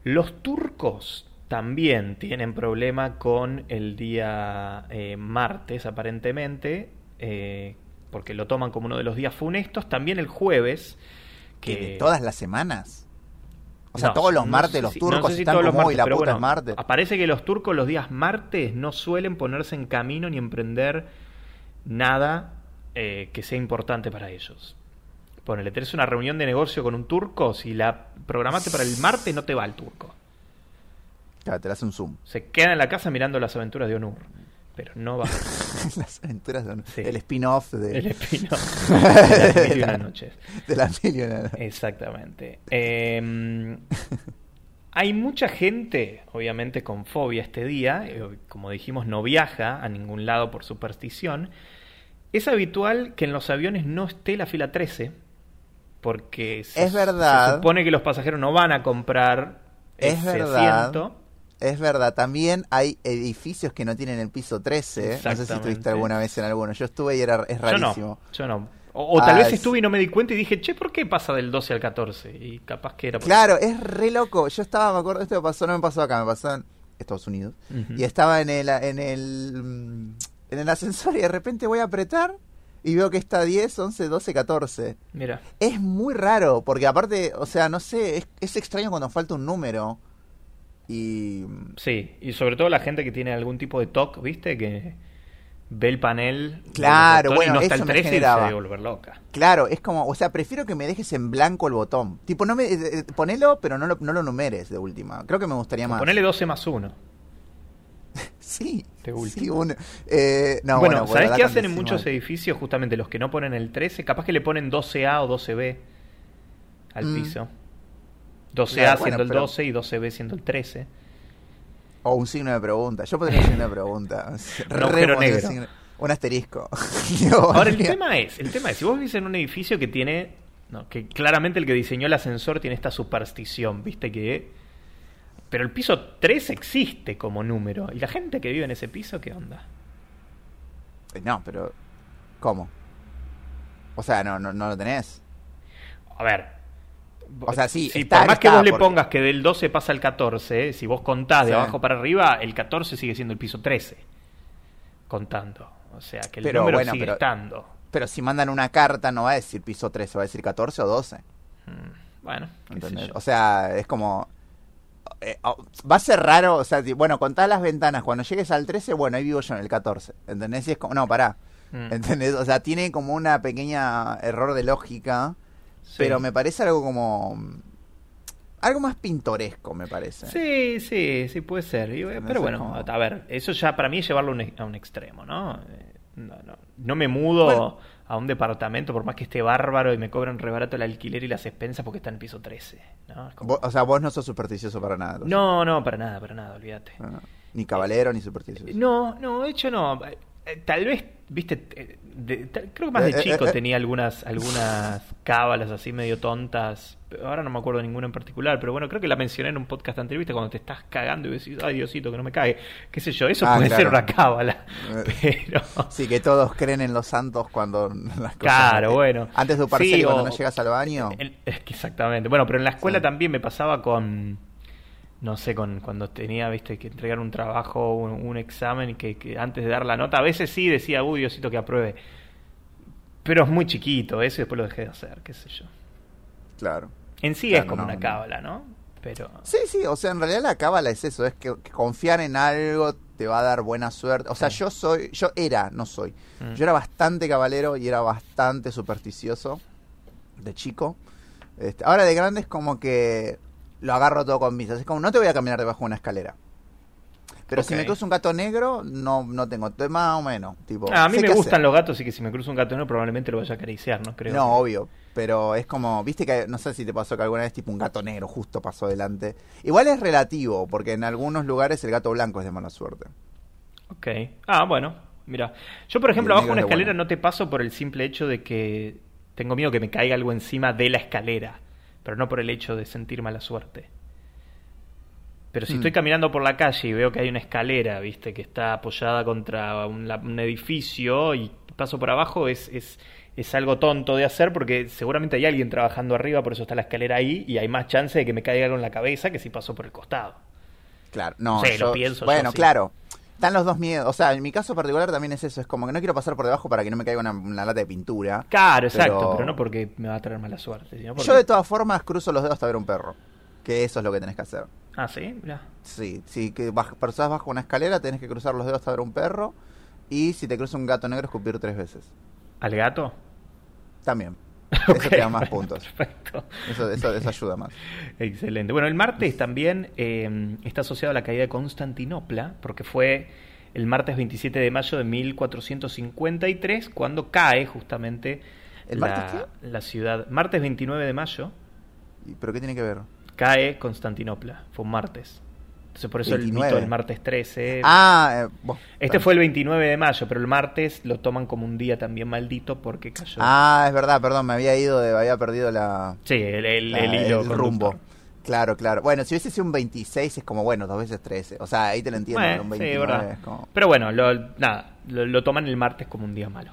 Los turcos también tienen problema con el día eh, martes, aparentemente, eh, porque lo toman como uno de los días funestos. También el jueves, ¿Que de todas las semanas? O sea, No, todos los no martes sé los turcos no sé si están todos los como martes, la pero puta bueno, es martes. Aparece que los turcos los días martes no suelen ponerse en camino ni emprender nada eh, que sea importante para ellos. Ponele, tenés una reunión de negocio con un turco, si la programaste para el martes no te va el turco. Claro, te le hace un zoom. Se queda en la casa mirando las aventuras de Onur. Pero no va las aventuras de... Sí. El spin-off de, el espino de las mil y una noches. de las mil y una- Exactamente. Eh, hay mucha gente, obviamente, con fobia este día. eh, Como dijimos, no viaja a ningún lado por superstición. Es habitual que en los aviones no esté la fila 13. Porque se, Es verdad. se supone que los pasajeros no van a comprar Es ese verdad. asiento. Es verdad, también hay edificios que no tienen el piso 13. No sé si estuviste alguna vez en alguno. Yo estuve y era, es Yo rarísimo. no, yo no. O, o tal Ah, vez es- estuve y no me di cuenta y dije, che, ¿por qué pasa del 12 al 14? Y capaz que era por- Claro, es re loco. Yo estaba, me acuerdo, esto me pasó, no me pasó acá, me pasó en Estados Unidos. Y estaba en el, en el mm, en el ascensor y de repente voy a apretar y veo que está 10, 11, 12, 14. Mira, Es muy raro, porque aparte, o sea, no sé, es, es extraño cuando falta un número. Y sí. Y sobre todo la gente que tiene algún tipo de TOC, ¿viste? Que ve el panel Claro, bueno, y no está eso el me 13 y se generaba. debe volver loca. claro, es como, o sea, prefiero que me dejes en blanco el botón. Tipo, no me, eh, eh, ponelo, pero no lo, no lo numeres de última. Creo que me gustaría más. Ponele 12 más 1. Sí, De sí. Eh, no, bueno, bueno, ¿sabés qué hacen en muchos edificios? Justamente los que no ponen el 13, capaz que le ponen 12A o 12B al Mm. piso. 12A Claro, siendo bueno, el pero- 12 y 12B siendo el 13. O un signo de pregunta. Yo podría un signo de pregunta. Re agujero negro. signo- Un asterisco. Ahora, el tema es, el tema es, si vos vivís en un edificio que tiene, no, que claramente el que diseñó el ascensor tiene esta superstición, viste que... Pero el piso 3 existe como número. ¿Y la gente que vive en ese piso qué onda? Eh, No, pero. ¿Cómo? O sea, no, no, no lo tenés. A ver. O sea, sí, Si está- por más que está, vos le pongas que del 12 pasa al 14, si vos contás de Sí. abajo para arriba, el 14 sigue siendo el piso 13. Contando. O sea, que el Pero número bueno, sigue pero- estando. Pero si mandan una carta, no va a decir piso 13, va a decir 14 o 12. Mm, Bueno, qué sé. O sea, es como. Eh, oh, va a ser raro, o sea, bueno, contás las ventanas. Cuando llegues al 13, bueno, ahí vivo yo en el 14. ¿Entendés? Y es como. No, pará. Mm. ¿Entendés? O sea, tiene como una pequeña error de lógica. Sí. Pero me parece algo como. Algo más pintoresco, me parece. Sí, sí, sí puede ser. Pero bueno, a ver, eso ya para mí es llevarlo a un, a un extremo, ¿no? Eh, No, no, no me mudo Bueno. A un departamento por más que esté bárbaro y me cobren re barato el alquiler y las expensas porque está en piso 13. ¿no? Como- o sea, vos no sos supersticioso para nada. No, no, para nada, para nada, olvídate. No, no. Ni caballero ni supersticioso. No, no, de hecho no. Eh, Tal vez, viste, eh, de- creo que más Eh, de eh, chico eh, eh. tenía algunas algunas cábalas así medio tontas. Ahora no me acuerdo de ninguna en particular, pero bueno, creo que la mencioné en un podcast anterior, viste, cuando te estás cagando y decís, ay Diosito, que no me cague. Qué sé yo, eso Ah, puede claro. ser una cábala. Eh, Pero... Sí, que todos creen en los santos cuando las cosas... Claro, bueno. Antes de tu parcial Sí, cuando no llegas al baño... En- exactamente. Bueno, pero en la escuela Sí. también me pasaba con, no sé, con cuando tenía, viste, que entregar un trabajo, un, un examen y que, que antes de dar la nota, a veces sí decía, uy, Diosito, que apruebe. Pero es muy chiquito eso y después lo dejé de hacer, qué sé yo. Claro. En sí Claro, es como no, una cábala, ¿no? Pero... Sí, sí, o sea, en realidad la cábala es eso, es que, que confiar en algo te va a dar buena suerte. O sea, Sí. yo soy, yo era, no soy. Mm. Yo era bastante cabalero y era bastante supersticioso de chico. Este, ahora de grande es como que lo agarro todo con visas. Es como, no te voy a caminar debajo de una escalera. Pero si me cruza un gato negro, no, no tengo, más o menos. Tipo, Ah, a mí me gustan hacer. los gatos y que si me cruzo un gato no probablemente lo vaya a acariciar, ¿no? Creo. No, obvio. Pero es como, viste que no sé si te pasó que alguna vez tipo un gato negro justo pasó delante. Igual es relativo, porque en algunos lugares el gato blanco es de mala suerte. Ok. Ah, bueno, mira. Yo, por ejemplo, abajo de una negro es escalera bueno. no te paso por el simple hecho de que tengo miedo que me caiga algo encima de la escalera, pero no por el hecho de sentir mala suerte. Pero si Hmm. estoy caminando por la calle y veo que hay una escalera, viste, que está apoyada contra un, la- un edificio y paso por abajo, es, es, es algo tonto de hacer porque seguramente hay alguien trabajando arriba, por eso está la escalera ahí y hay más chance de que me caiga algo en la cabeza que si paso por el costado. Claro, no, Sí, lo pienso Bueno, claro. Están los dos miedos. O sea, en mi caso particular también es eso. Es como que no quiero pasar por debajo para que no me caiga una, una lata de pintura. Claro, exacto, Pero- pero, no porque me va a traer mala suerte, sino porque... Yo de todas formas cruzo los dedos hasta ver un perro. Que eso es lo que tenés que hacer. Ah, sí, mira. Sí, si que baj- pasás bajo una escalera tenés que cruzar los dedos hasta ver un perro. Y si te cruza un gato negro, escupir tres veces. ¿Al gato? También. Eso te da más puntos. Perfecto. Eso, eso, eso ayuda más. Excelente. Bueno, el martes también eh, está asociado a la caída de Constantinopla, porque fue el martes 27 de mayo de 1453, cuando cae justamente ¿El la, la ciudad. Martes 29 de mayo ¿Y- ¿Pero qué tiene que ver? cae Constantinopla, fue un martes. Entonces por eso el 29. mito del martes 13. Ah, eh, este fue el 29 de mayo, pero el martes lo toman como un día también maldito porque cayó. Ah, es verdad, perdón, me había ido, de, había perdido la, Sí, el, el, la- el hilo. conductor. rumbo. Claro, claro. Bueno, si hubiese sido un 26 es como, bueno, dos veces 13. O sea, ahí te lo entiendo. Bueno, un sí, 29 verdad. es como... Pero bueno, lo, nada, lo, lo toman el martes como un día malo.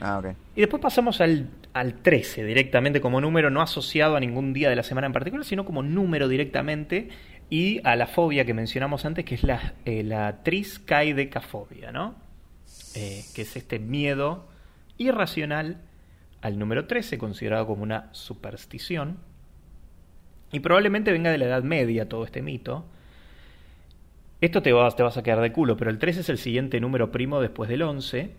Ah, ok. Y después pasamos al, al 13 directamente como número no asociado a ningún día de la semana en particular, sino como número directamente y a la fobia que mencionamos antes, que es la, eh, la triscaidecafobia, ¿no? Eh, que es este miedo irracional al número 13, considerado como una superstición. Y probablemente venga de la Edad Media todo este mito. Esto te vas, te vas a quedar de culo, pero el 13 es el siguiente número primo después del 11.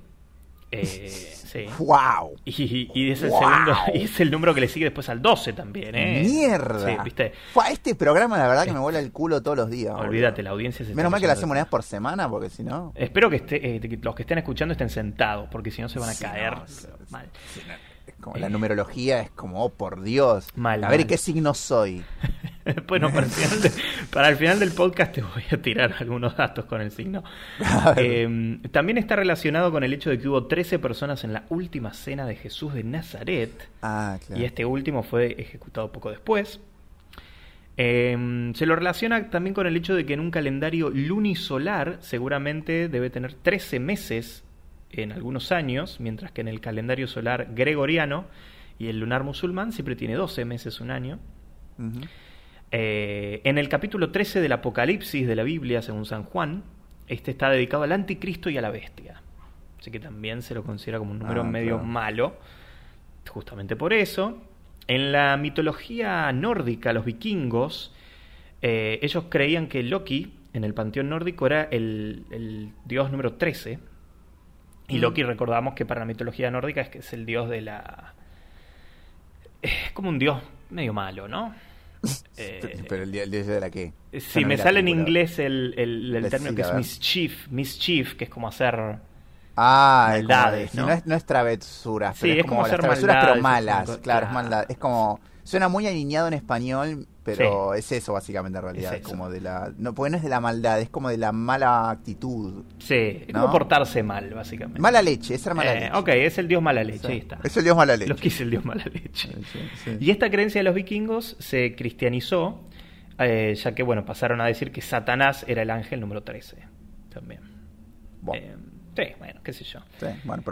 Eh, sí. ¡Wow! Y, y es el ¡Wow! segundo, y es el número que le sigue después al 12 también, ¿eh? ¡Mierda! Sí, viste. Este programa, la verdad, que me vuela el culo todos los días. boludo. Olvídate, la audiencia se Menos mal que lo hacemos una vez por semana, porque si no. Espero que, esté, eh, que los que estén escuchando estén sentados, porque si no se van a Sí, caer no, pero mal. no, como la numerología es como, oh, por Dios. Mal, a ver, ¿y mal. qué signo soy? bueno, para el, final de- para el final del podcast te voy a tirar algunos datos con el signo. Eh, también está relacionado con el hecho de que hubo 13 personas en la última cena de Jesús de Nazaret. ah, claro. y este último fue ejecutado poco después. Eh, se lo relaciona también con el hecho de que en un calendario lunisolar seguramente debe tener 13 meses en algunos años, mientras que en el calendario solar gregoriano y el lunar musulmán siempre tiene 12 meses un año. Eh, en el capítulo 13 del Apocalipsis de la Biblia, según San Juan, este está dedicado al anticristo y a la bestia. Así que también se lo considera como un número Ah, medio claro. malo, justamente por eso. En la mitología nórdica, los vikingos, eh, ellos creían que Loki, en el panteón nórdico, era el, el dios número 13. Y Mm. Loki recordamos que para la mitología nórdica es que es el dios de la... Es como un dios medio malo, ¿no? Eh, Pero el día de la que. Sí, me sale en inglés el, el, término que es mischief, mischief, que es como hacer... Ah, es como Maldades, de- ¿no? no, es, no es travesuras, Sí, pero es, es como, como las hacer travesuras, pero malas. claro, es maldad. Es como. Suena muy alineado en español, pero es eso básicamente en realidad. Es como de la. No, porque no es de la maldad, es como de la mala actitud. Sí, es ¿No? como portarse mal, básicamente. Mala leche, esa era mala Eh, leche. ok, es el dios mala leche, Sí. ahí está. Es el dios mala leche. Lo que es el dios mala leche. Sí. Y esta creencia de los vikingos se cristianizó, eh, ya que, bueno, pasaron a decir que Satanás era el ángel número 13. También. Bueno, Eh, sí, bueno, qué sé yo. sí, bueno,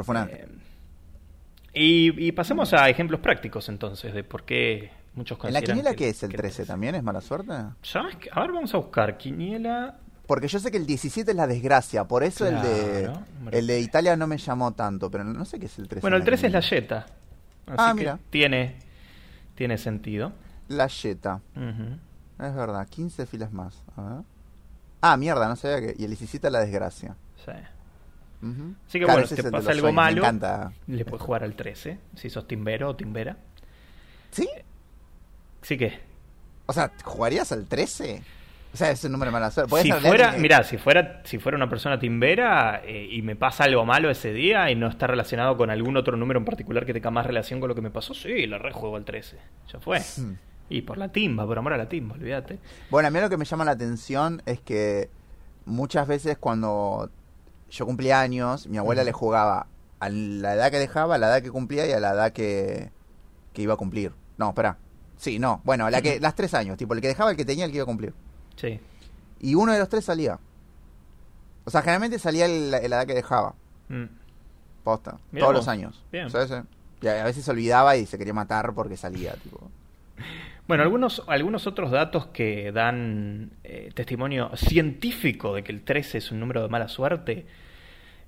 y, y pasemos a ejemplos prácticos entonces de por qué muchos ¿En la quiniela que- qué es el que 13 también? ¿Es mala suerte? ¿Sabes qué? A ver, vamos a buscar. Quiniela. Porque yo sé que el 17 es la desgracia, por eso el de el de Italia no me llamó tanto, pero no sé qué es el 13. Bueno, el en 13 es la yeta. Así Ah, que mira. Tiene, tiene sentido. La Jetta. Es verdad, 15 filas más. A ver. Ah, mierda, no sabía que. Y el 17 la desgracia. Sí. Así que Claro, bueno, si es te pasa algo malo, le puedes jugar al 13, si sos timbero o timbera. ¿Sí? Así que, O sea, ¿jugarías al 13? O sea, es un número de mala suerte. Si fuera, de- mira, si fuera, si fuera una persona timbera eh, y me pasa algo malo ese día y no está relacionado con algún otro número en particular que tenga más relación con lo que me pasó, sí, le rejuego al 13. Ya fue. Hmm. Y por la timba, por amor a la timba, olvídate. Bueno, a mí lo que me llama la atención es que muchas veces cuando yo cumplía años, mi abuela le jugaba a la edad que dejaba, a la edad que cumplía y a la edad que, que iba a cumplir. No, espera. Sí, no. Bueno, la que, las tres años. Tipo, el que dejaba, el que tenía, el que iba a cumplir. Sí. Y uno de los tres salía. O sea, generalmente salía el- la edad que dejaba. Mm. Posta. Mirá todos vos. los años. Bien. Sí, sí. Y a a veces se olvidaba y se quería matar porque salía, tipo. Bueno, algunos, algunos otros datos que dan eh, testimonio científico de que el 13 es un número de mala suerte.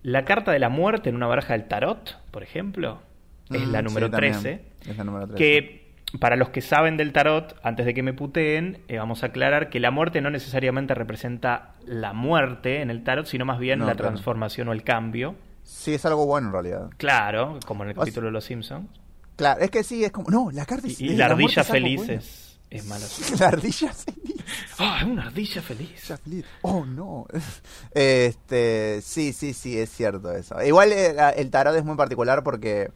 La carta de la muerte en una baraja del tarot, por ejemplo, es Mm, la sí, número también. 13. Es la número 13. Que para los que saben del tarot, antes de que me puteen, eh, vamos a aclarar que la muerte no necesariamente representa la muerte en el tarot, sino más bien No, la claro. transformación o el cambio. Sí, es algo bueno en realidad. Claro, como en el O sea- capítulo de Los Simpsons. Claro, es que sí, es como. No, la carta Y, es. y es- la ardilla feliz bueno. es, es mala. La ardilla feliz. ¡Ah, es una ardilla feliz! Oh, no. Este. Sí, sí, sí, es cierto eso. Igual eh, el tarot es muy particular porque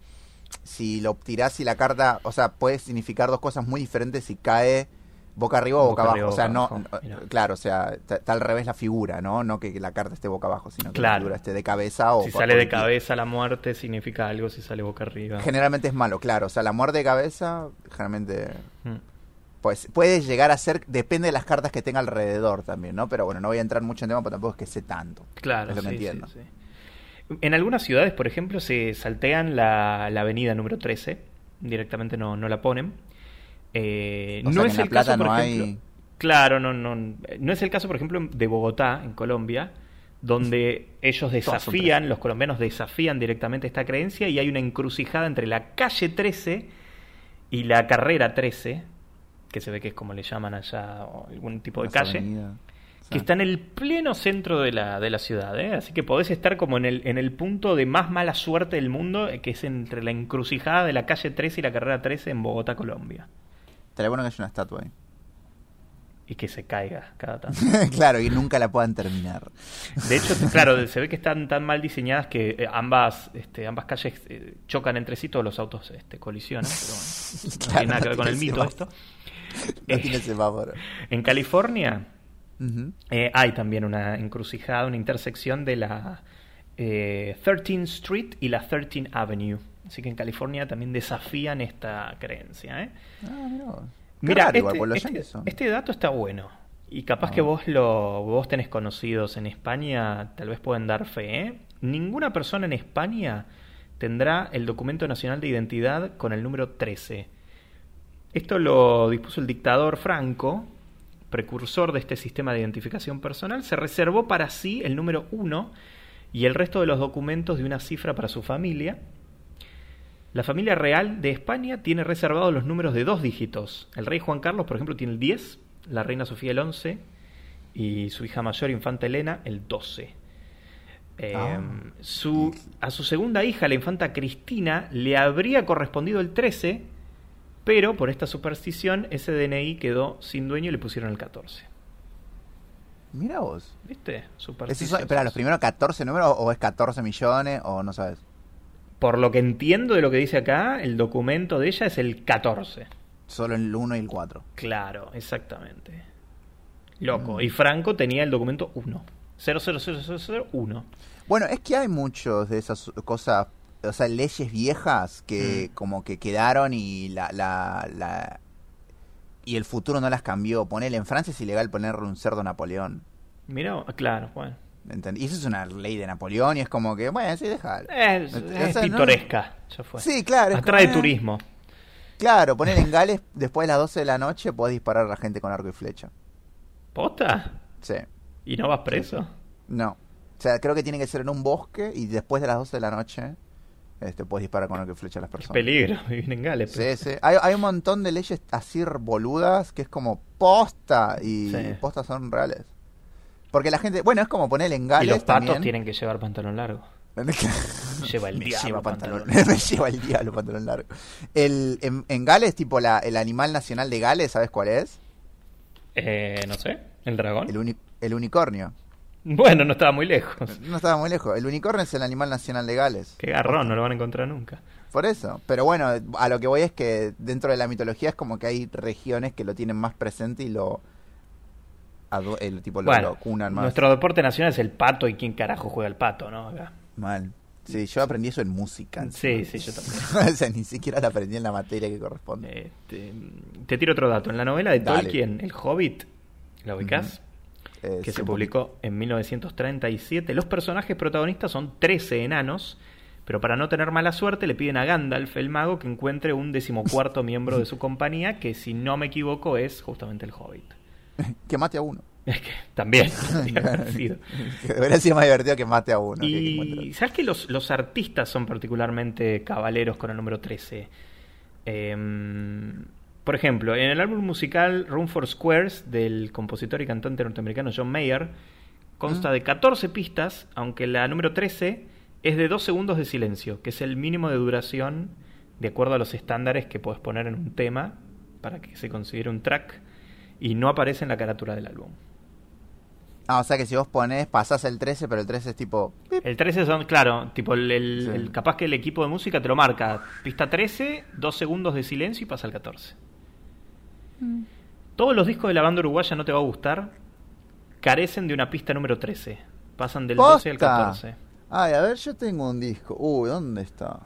si lo tirás y la carta. O sea, puede significar dos cosas muy diferentes si cae boca arriba o boca, Boca abajo. o sea, no. abajo, no- mira. Claro, o sea, está al revés la figura, ¿no? No que la carta esté boca abajo, sino que Claro. la figura esté de cabeza o. Si sale de cabeza la muerte significa algo, si sale boca arriba. Generalmente es malo, claro. O sea, la muerte de cabeza, generalmente. Mm. Pues puede llegar a ser, depende de las cartas que tenga alrededor también, ¿no? Pero bueno, no voy a entrar mucho en tema porque tampoco es que sé tanto. Claro, Es lo que sí, entiendo. sí, sí. En algunas ciudades, por ejemplo, se saltean la, la avenida número 13, directamente no, no la ponen. Eh, O no sea es en La el Plata caso, por no ejemplo, hay- Claro, no, no, no es el caso, por ejemplo, de Bogotá, en Colombia, donde ellos desafían, los colombianos desafían directamente esta creencia y hay una encrucijada entre la calle 13 y la carrera 13, que se ve que es como le llaman allá, algún tipo de Las calle avenidas. Que está en el pleno centro de la, de la ciudad, ¿eh? así que podés estar como en el, en el punto de más mala suerte del mundo, que es entre la encrucijada de la calle 13 y la carrera 13 en Bogotá, Colombia. Estaría bueno que haya una estatua ahí. Y que se caiga cada tanto. claro, y nunca la puedan terminar. De hecho, claro, se ve que están tan mal diseñadas que eh, ambas, este, ambas calles eh, chocan entre sí, todos los autos este, colisionan, pero bueno, no Claro, tiene nada que ver no con el mito esto. No Eh, tiene semáforo. en California, Eh, hay también una encrucijada, una intersección de la eh, 13th Street y la 13th Avenue. Así que en California también desafían esta creencia. ¿eh? Ah, Mira, raro, este, este- este dato está bueno. Y capaz Ah. que vos lo vos tenés conocidos en España, tal vez pueden dar fe. ¿eh? Ninguna persona en España tendrá el documento nacional de identidad con el número 13. Esto lo dispuso el dictador Franco, precursor de este sistema de identificación personal. Se reservó para sí el número 1 y el resto de los documentos de una cifra para su familia. La familia real de España tiene reservados los números de dos dígitos. El rey Juan Carlos, por ejemplo, tiene el 10, la reina Sofía el 11 y su hija mayor, infanta Elena, el 12. Eh, Ah. su, a su segunda hija, la infanta Cristina, le habría correspondido el 13, pero por esta superstición ese DNI quedó sin dueño y le pusieron el 14. Mira vos. ¿Viste? ¿Es eso, Supersticiosos. espera, los primeros 14 números o es 14 millones o no sabes? Por lo que entiendo de lo que dice acá, el documento de ella es el 14. Solo el 1 y el 4. Claro, exactamente. Loco. Mm. Y Franco tenía el documento 1. 00001. Bueno, es que hay muchos de esas cosas, o sea, leyes viejas que Mm. como que quedaron y la, la, la- y el futuro no las cambió. Ponele, en Francia es ilegal ponerle un cerdo a Napoleón. Mira, claro, bueno. Y eso es una ley de Napoleón y es como que, bueno, sí, déjalo. Es, O es sea, no- pintoresca. Ya fue. Sí, claro. Atrae como, eh, turismo. Claro, poner en Gales, después de las 12 de la noche, podés disparar a la gente con arco y flecha. ¿Posta? Sí. ¿Y no vas preso? No. O sea, creo que tiene que ser en un bosque y después de las 12 de la noche este, puedes disparar con arco y flecha a las Qué personas. peligro vivir en Gales. Sí, sí. Hay, hay un montón de leyes así boludas que es como posta y Sí. postas son reales. Porque la gente, bueno, es como ponerle en Y Gales los patos también. tienen que llevar pantalón largo. Lleva el Me diablo lleva pantalón, pantalón. me lleva el diablo pantalón largo. El, en, en Gales, tipo la, el animal nacional de Gales, ¿sabes cuál es? Eh, no sé. ¿El dragón? El, uni- el unicornio. Bueno, no estaba muy lejos. No estaba muy lejos. El unicornio es el animal nacional de Gales. Qué garrón, no lo van a encontrar nunca. Por eso. Pero bueno, a lo que voy es que dentro de la mitología es como que hay regiones que lo tienen más presente y lo. El tipo lo, Bueno, lo cunan más. nuestro deporte nacional es el pato y quién carajo juega el pato, ¿no? Acá. Mal. Sí, yo aprendí eso en música. Sí, sí, yo también. o sea, ni siquiera lo aprendí en la materia que corresponde. Este, te tiro otro dato. En la novela de Dale. Tolkien, El Hobbit, ¿la ubicás? Eh, que se publicó en 1937. Los personajes protagonistas son 13 enanos, pero para no tener mala suerte le piden a Gandalf, el mago, que encuentre un decimocuarto miembro de su compañía, que si no me equivoco es justamente el Hobbit. Que mate a uno. Es que también sido. Debería ser más divertido que mate a uno. que Y sabes que los, los artistas son particularmente cabaleros con el número 13. Em, por ejemplo, en el álbum musical Room for Squares del compositor y cantante norteamericano John Mayer, consta Mm. de 14 pistas, aunque la número 13 es de 2 segundos de silencio, que es el mínimo de duración de acuerdo a los estándares que puedes poner en un tema para que se considere un track y no aparece en la carátula del álbum. Ah, o sea que si vos pones, pasás el 13, pero el 13 es tipo. El 13 son, claro, tipo el, el- Sí. el- capaz que el equipo de música te lo marca. Pista 13, dos segundos de silencio y pasa al 14. Todos los discos de la banda uruguaya no te va a gustar. Carecen de una pista número 13. Pasan del 12 al ¡Posta! 14. Ay, a ver, yo tengo un disco. Uy, ¿dónde está?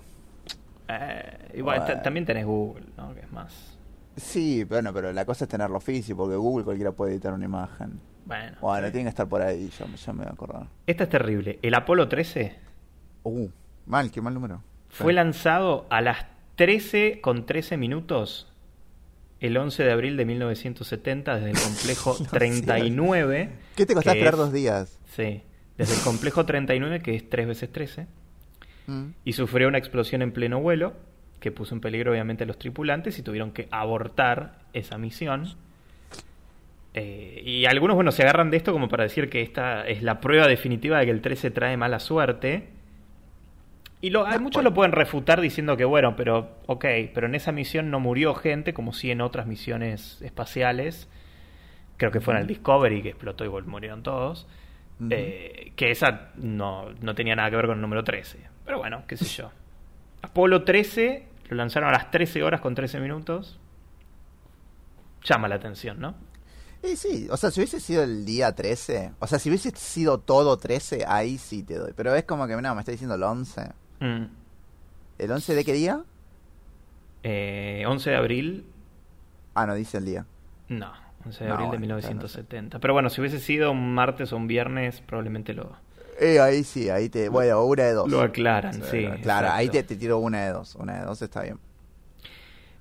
Eh, igual, Bueno. también tenés Google, ¿no? Que es más. Sí, bueno, pero la cosa es tenerlo físico, porque Google cualquiera puede editar una imagen. Bueno, Bueno, sí. tiene que estar por ahí, ya, me voy a acordar. esta es terrible. El Apolo 13 Uh, mal, qué mal número. fue Sí. lanzado a las 13 con 13 minutos el 11 de abril de 1970 desde el complejo 39. ¿Qué te costaba que esperar es- dos días? Sí, desde el complejo 39, que es 3 veces 13, Mm. y sufrió una explosión en pleno vuelo que puso en peligro obviamente a los tripulantes y tuvieron que abortar esa misión. Eh, y algunos, bueno, se agarran de esto como para decir que esta es la prueba definitiva de que el 13 trae mala suerte. Y lo, hay muchos lo pueden refutar diciendo que, bueno, pero, ok, pero en esa misión no murió gente como si en otras misiones espaciales. Creo que fue en el Discovery que explotó y murieron todos. Eh, que esa no, no tenía nada que ver con el número 13. Pero bueno, qué sé yo. Apolo 13 lo lanzaron a las 13 horas con 13 minutos. Llama la atención, ¿no? Y sí, o sea, si hubiese sido el día 13, o sea, si hubiese sido todo 13, ahí sí te doy. Pero es como que, no, me está diciendo el 11. Mm. ¿El 11 de qué día? Eh, 11 de abril, Ah, no dice el día. no, 11 de No, abril de bueno, 1970. Pero bueno, si hubiese sido un martes o un viernes, probablemente lo, Eh, ahí sí, ahí te. Bueno, una de dos. lo aclaran, sí. Claro, ahí te, te tiro una de dos. Una de dos está bien.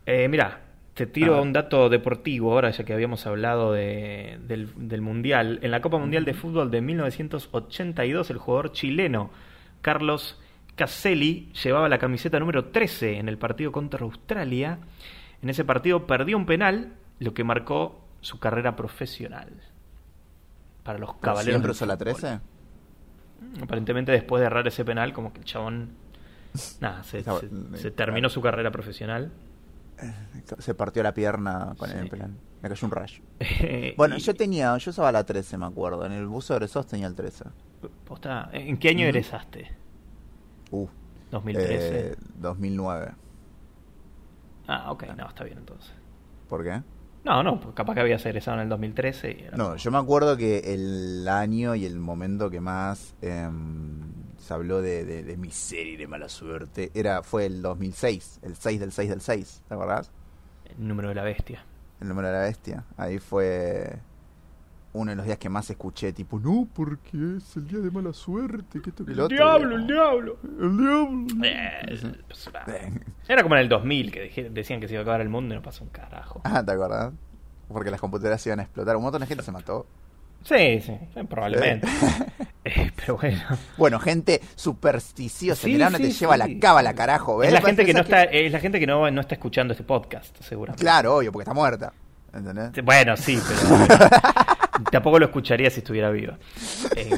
Eh, mira, te tiro un dato deportivo ahora, ya que habíamos hablado de- del, del Mundial. En la Copa Mundial de Fútbol de 1982, el jugador chileno Carlos Caselli llevaba la camiseta número 13 en el partido contra Australia. En ese partido perdió un penal, lo que marcó su carrera profesional. Para los caballeros. ¿Siempre usó la fútbol. 13? Aparentemente, después de errar ese penal, como que el chabón. Nada, se, Estaba- se- se terminó su carrera profesional. Se partió la pierna con Sí. el plan. Me cayó un rayo. Bueno, Y- yo tenía, yo usaba la 13, me acuerdo. En el buzo de egresados tenía el 13. Posta, ¿En qué año Ujú. egresaste? Uh, 2013. eh, 2009. Ah, ok, no, está bien entonces. ¿Por qué? No, no, pues capaz que habías egresado en el 2013. Y era No, yo me acuerdo que el año y el momento que más em, se habló de, de, de miseria y de mala suerte era fue el 2006, el 6 del 6 del 6, ¿te acordás? El número de la bestia. El número de la bestia. Ahí fue uno de los días que más escuché, tipo, no, porque es el día de mala suerte, que esto que lo otro. diablo, el diablo! El diablo. Eh, pues. Era como en el 2000 que decían que se iba a acabar el mundo y no pasó un carajo. Ah, ¿te acordás? Porque las computadoras iban a explotar. Un montón de gente se mató. Sí, sí, probablemente. Eh, pero bueno. Bueno, gente supersticiosa. Sí, Mirá, no sí, te lleva sí. la cábala, carajo. ¿ves? Es la gente que no está, es la gente que no, no está escuchando este podcast, seguramente. Claro, obvio, porque está muerta. ¿Entendés? Bueno, sí, pero tampoco lo escucharía si estuviera viva. Eh,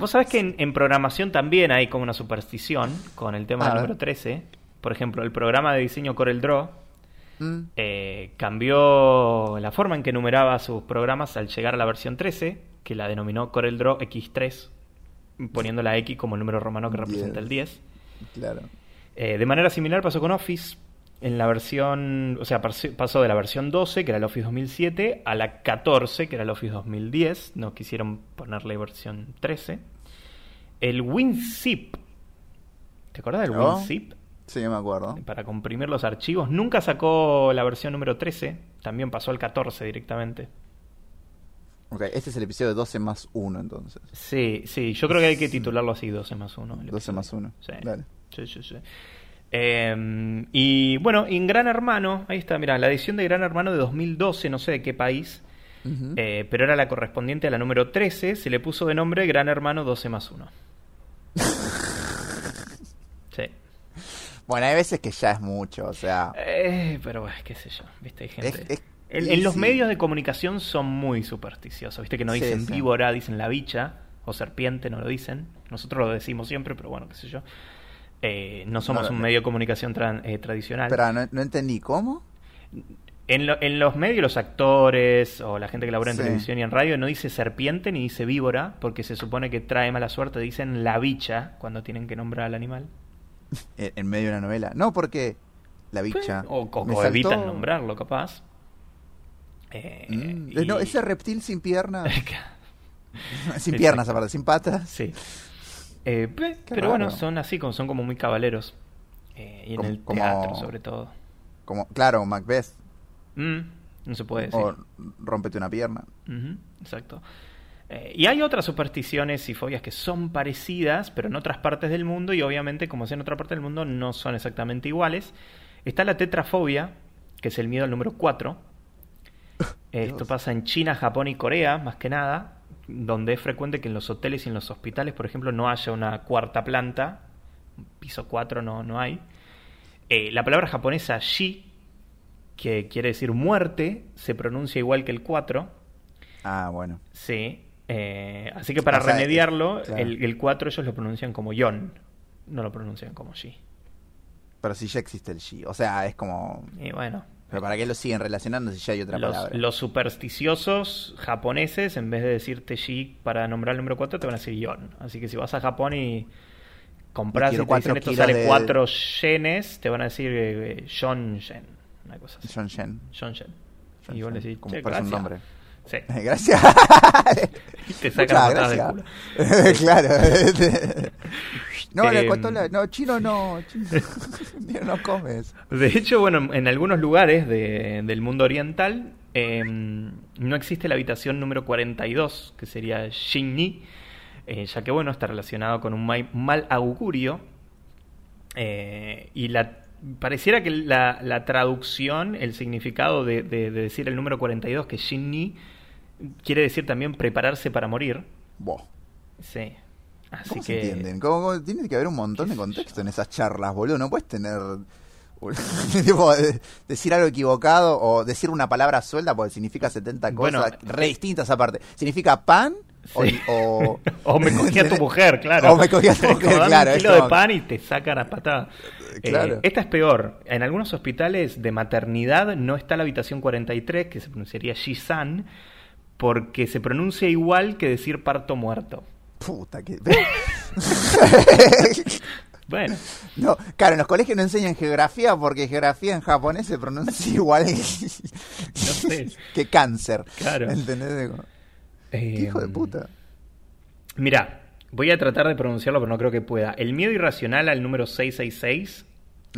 Vos sabés que en, en programación también hay como una superstición con el tema del número 13. Por ejemplo, el programa de diseño CorelDRAW Mm. eh, cambió la forma en que numeraba sus programas al llegar a la versión 13, que la denominó CorelDRAW X3, poniendo la X como el número romano que representa el 10. Claro. Eh, de manera similar pasó con Office. En la versión, o sea, pas- pasó de la versión 12, que era el Office 2007, a la 14, que era el Office 2010. No quisieron ponerle versión 13. El WinZip. ¿Te acuerdas del ¿No? WinZip? Sí, me acuerdo. Para comprimir los archivos. Nunca sacó la versión número 13. También pasó al 14 directamente. Ok, este es el episodio 12 más 1, entonces. Sí, sí, yo creo que hay que titularlo así, 12 más 1. 12 más 1. Sí. Dale. Sí, sí, sí. Eh, y bueno, en Gran Hermano, ahí está, mira, la edición de Gran Hermano de 2012, no sé de qué país, eh, pero era la correspondiente a la número 13, se le puso de nombre Gran Hermano 12 más 1. Sí. Bueno, hay veces que ya es mucho, o sea. Eh, pero bueno, qué sé yo, viste, hay gente... Es- es- en, los sí. medios de comunicación son muy supersticiosos, viste que no Sí, dicen sí. víbora, dicen la bicha, o serpiente, no lo dicen. Nosotros lo decimos siempre, pero bueno, qué sé yo. Eh, no somos No, un medio de comunicación tran- eh, tradicional. Espera, no, no entendí. ¿Cómo? En, lo- en los medios, los actores o la gente que labora en Sí. televisión y en radio no dice serpiente ni dice víbora, porque se supone que trae mala suerte, dicen la bicha cuando tienen que nombrar al animal. En, en medio de una novela. No, porque la bicha. O, o- saltó- evitan nombrarlo, capaz. Eh, Mm, y- No, ese reptil sin piernas. sin piernas, aparte, sin patas. Sí. Eh, pe- pero bueno, son así, como, son como muy cabaleros. Eh, y en Como- el como- teatro, sobre todo. Como, claro, Macbeth. Mm, no se puede decir. O rompete una pierna. Exacto. Eh, y hay otras supersticiones y fobias que son parecidas, pero en otras partes del mundo, y obviamente, como es en otra parte del mundo, no son exactamente iguales. Está la tetrafobia, que es el miedo al número 4. Esto Dios. pasa en China, Japón y Corea, más que nada, donde es frecuente que en los hoteles y en los hospitales, por ejemplo, no haya una cuarta planta. Piso 4 no, no hay. Eh, la palabra japonesa shi, que quiere decir muerte, se pronuncia igual que el 4. Ah, bueno. Sí. eh, así que para O sea, remediarlo, eh, claro. el, el 4 ellos lo pronuncian como yon. No lo pronuncian como shi. Pero si ya existe el Shi. O sea, es como. Y bueno, ¿Pero para qué lo siguen relacionando si ya hay otra los, palabra? los supersticiosos japoneses, en vez de decirte shi para nombrar el número 4, te van a decir yon. Así que si vas a Japón y compras y quiero te cuatro dicen esto kilos sale de- 4 yenes, te van a decir eh, yon yen. Una cosa así. Yon yen. Y vos decís, como "Che, un gracias". nombre. Sí. Gracias. Te Muchas patadas del culo. claro. no, la Em, cotola, no, chino no, chino, no comes. De hecho, bueno, en algunos lugares de- del mundo oriental eh, no existe la habitación número 42, que sería Shinni, eh, ya que, bueno, está relacionado con un mal augurio. eh, y la, pareciera que la, la traducción, el significado de, de- de decir el número 42, que Shinni, quiere decir también prepararse para morir. Buah. Sí. Así ¿Cómo que... se entienden? ¿Cómo- cómo- tiene que haber un montón de contexto yo. en esas charlas, boludo. No puedes tener. tipo, de- decir algo equivocado o decir una palabra suelta porque significa 70 Bueno, cosas re distintas aparte. ¿Significa pan? O- Sí. O, O me cogí a tu mujer, claro. O me cogí a tu mujer, claro, Un kilo de pan y te sacan a patada. Eh, Claro. esta es peor. En algunos hospitales de maternidad no está la habitación 43, que se pronunciaría Shisan, porque se pronuncia igual que decir parto muerto. Puta que. Bueno, No, claro, en los colegios no enseñan geografía porque geografía en japonés se pronuncia igual sé. que cáncer. Claro. ¿Entendés? ¿Qué eh, hijo de puta? Mira, voy a tratar de pronunciarlo, pero no creo que pueda. El miedo irracional al número 666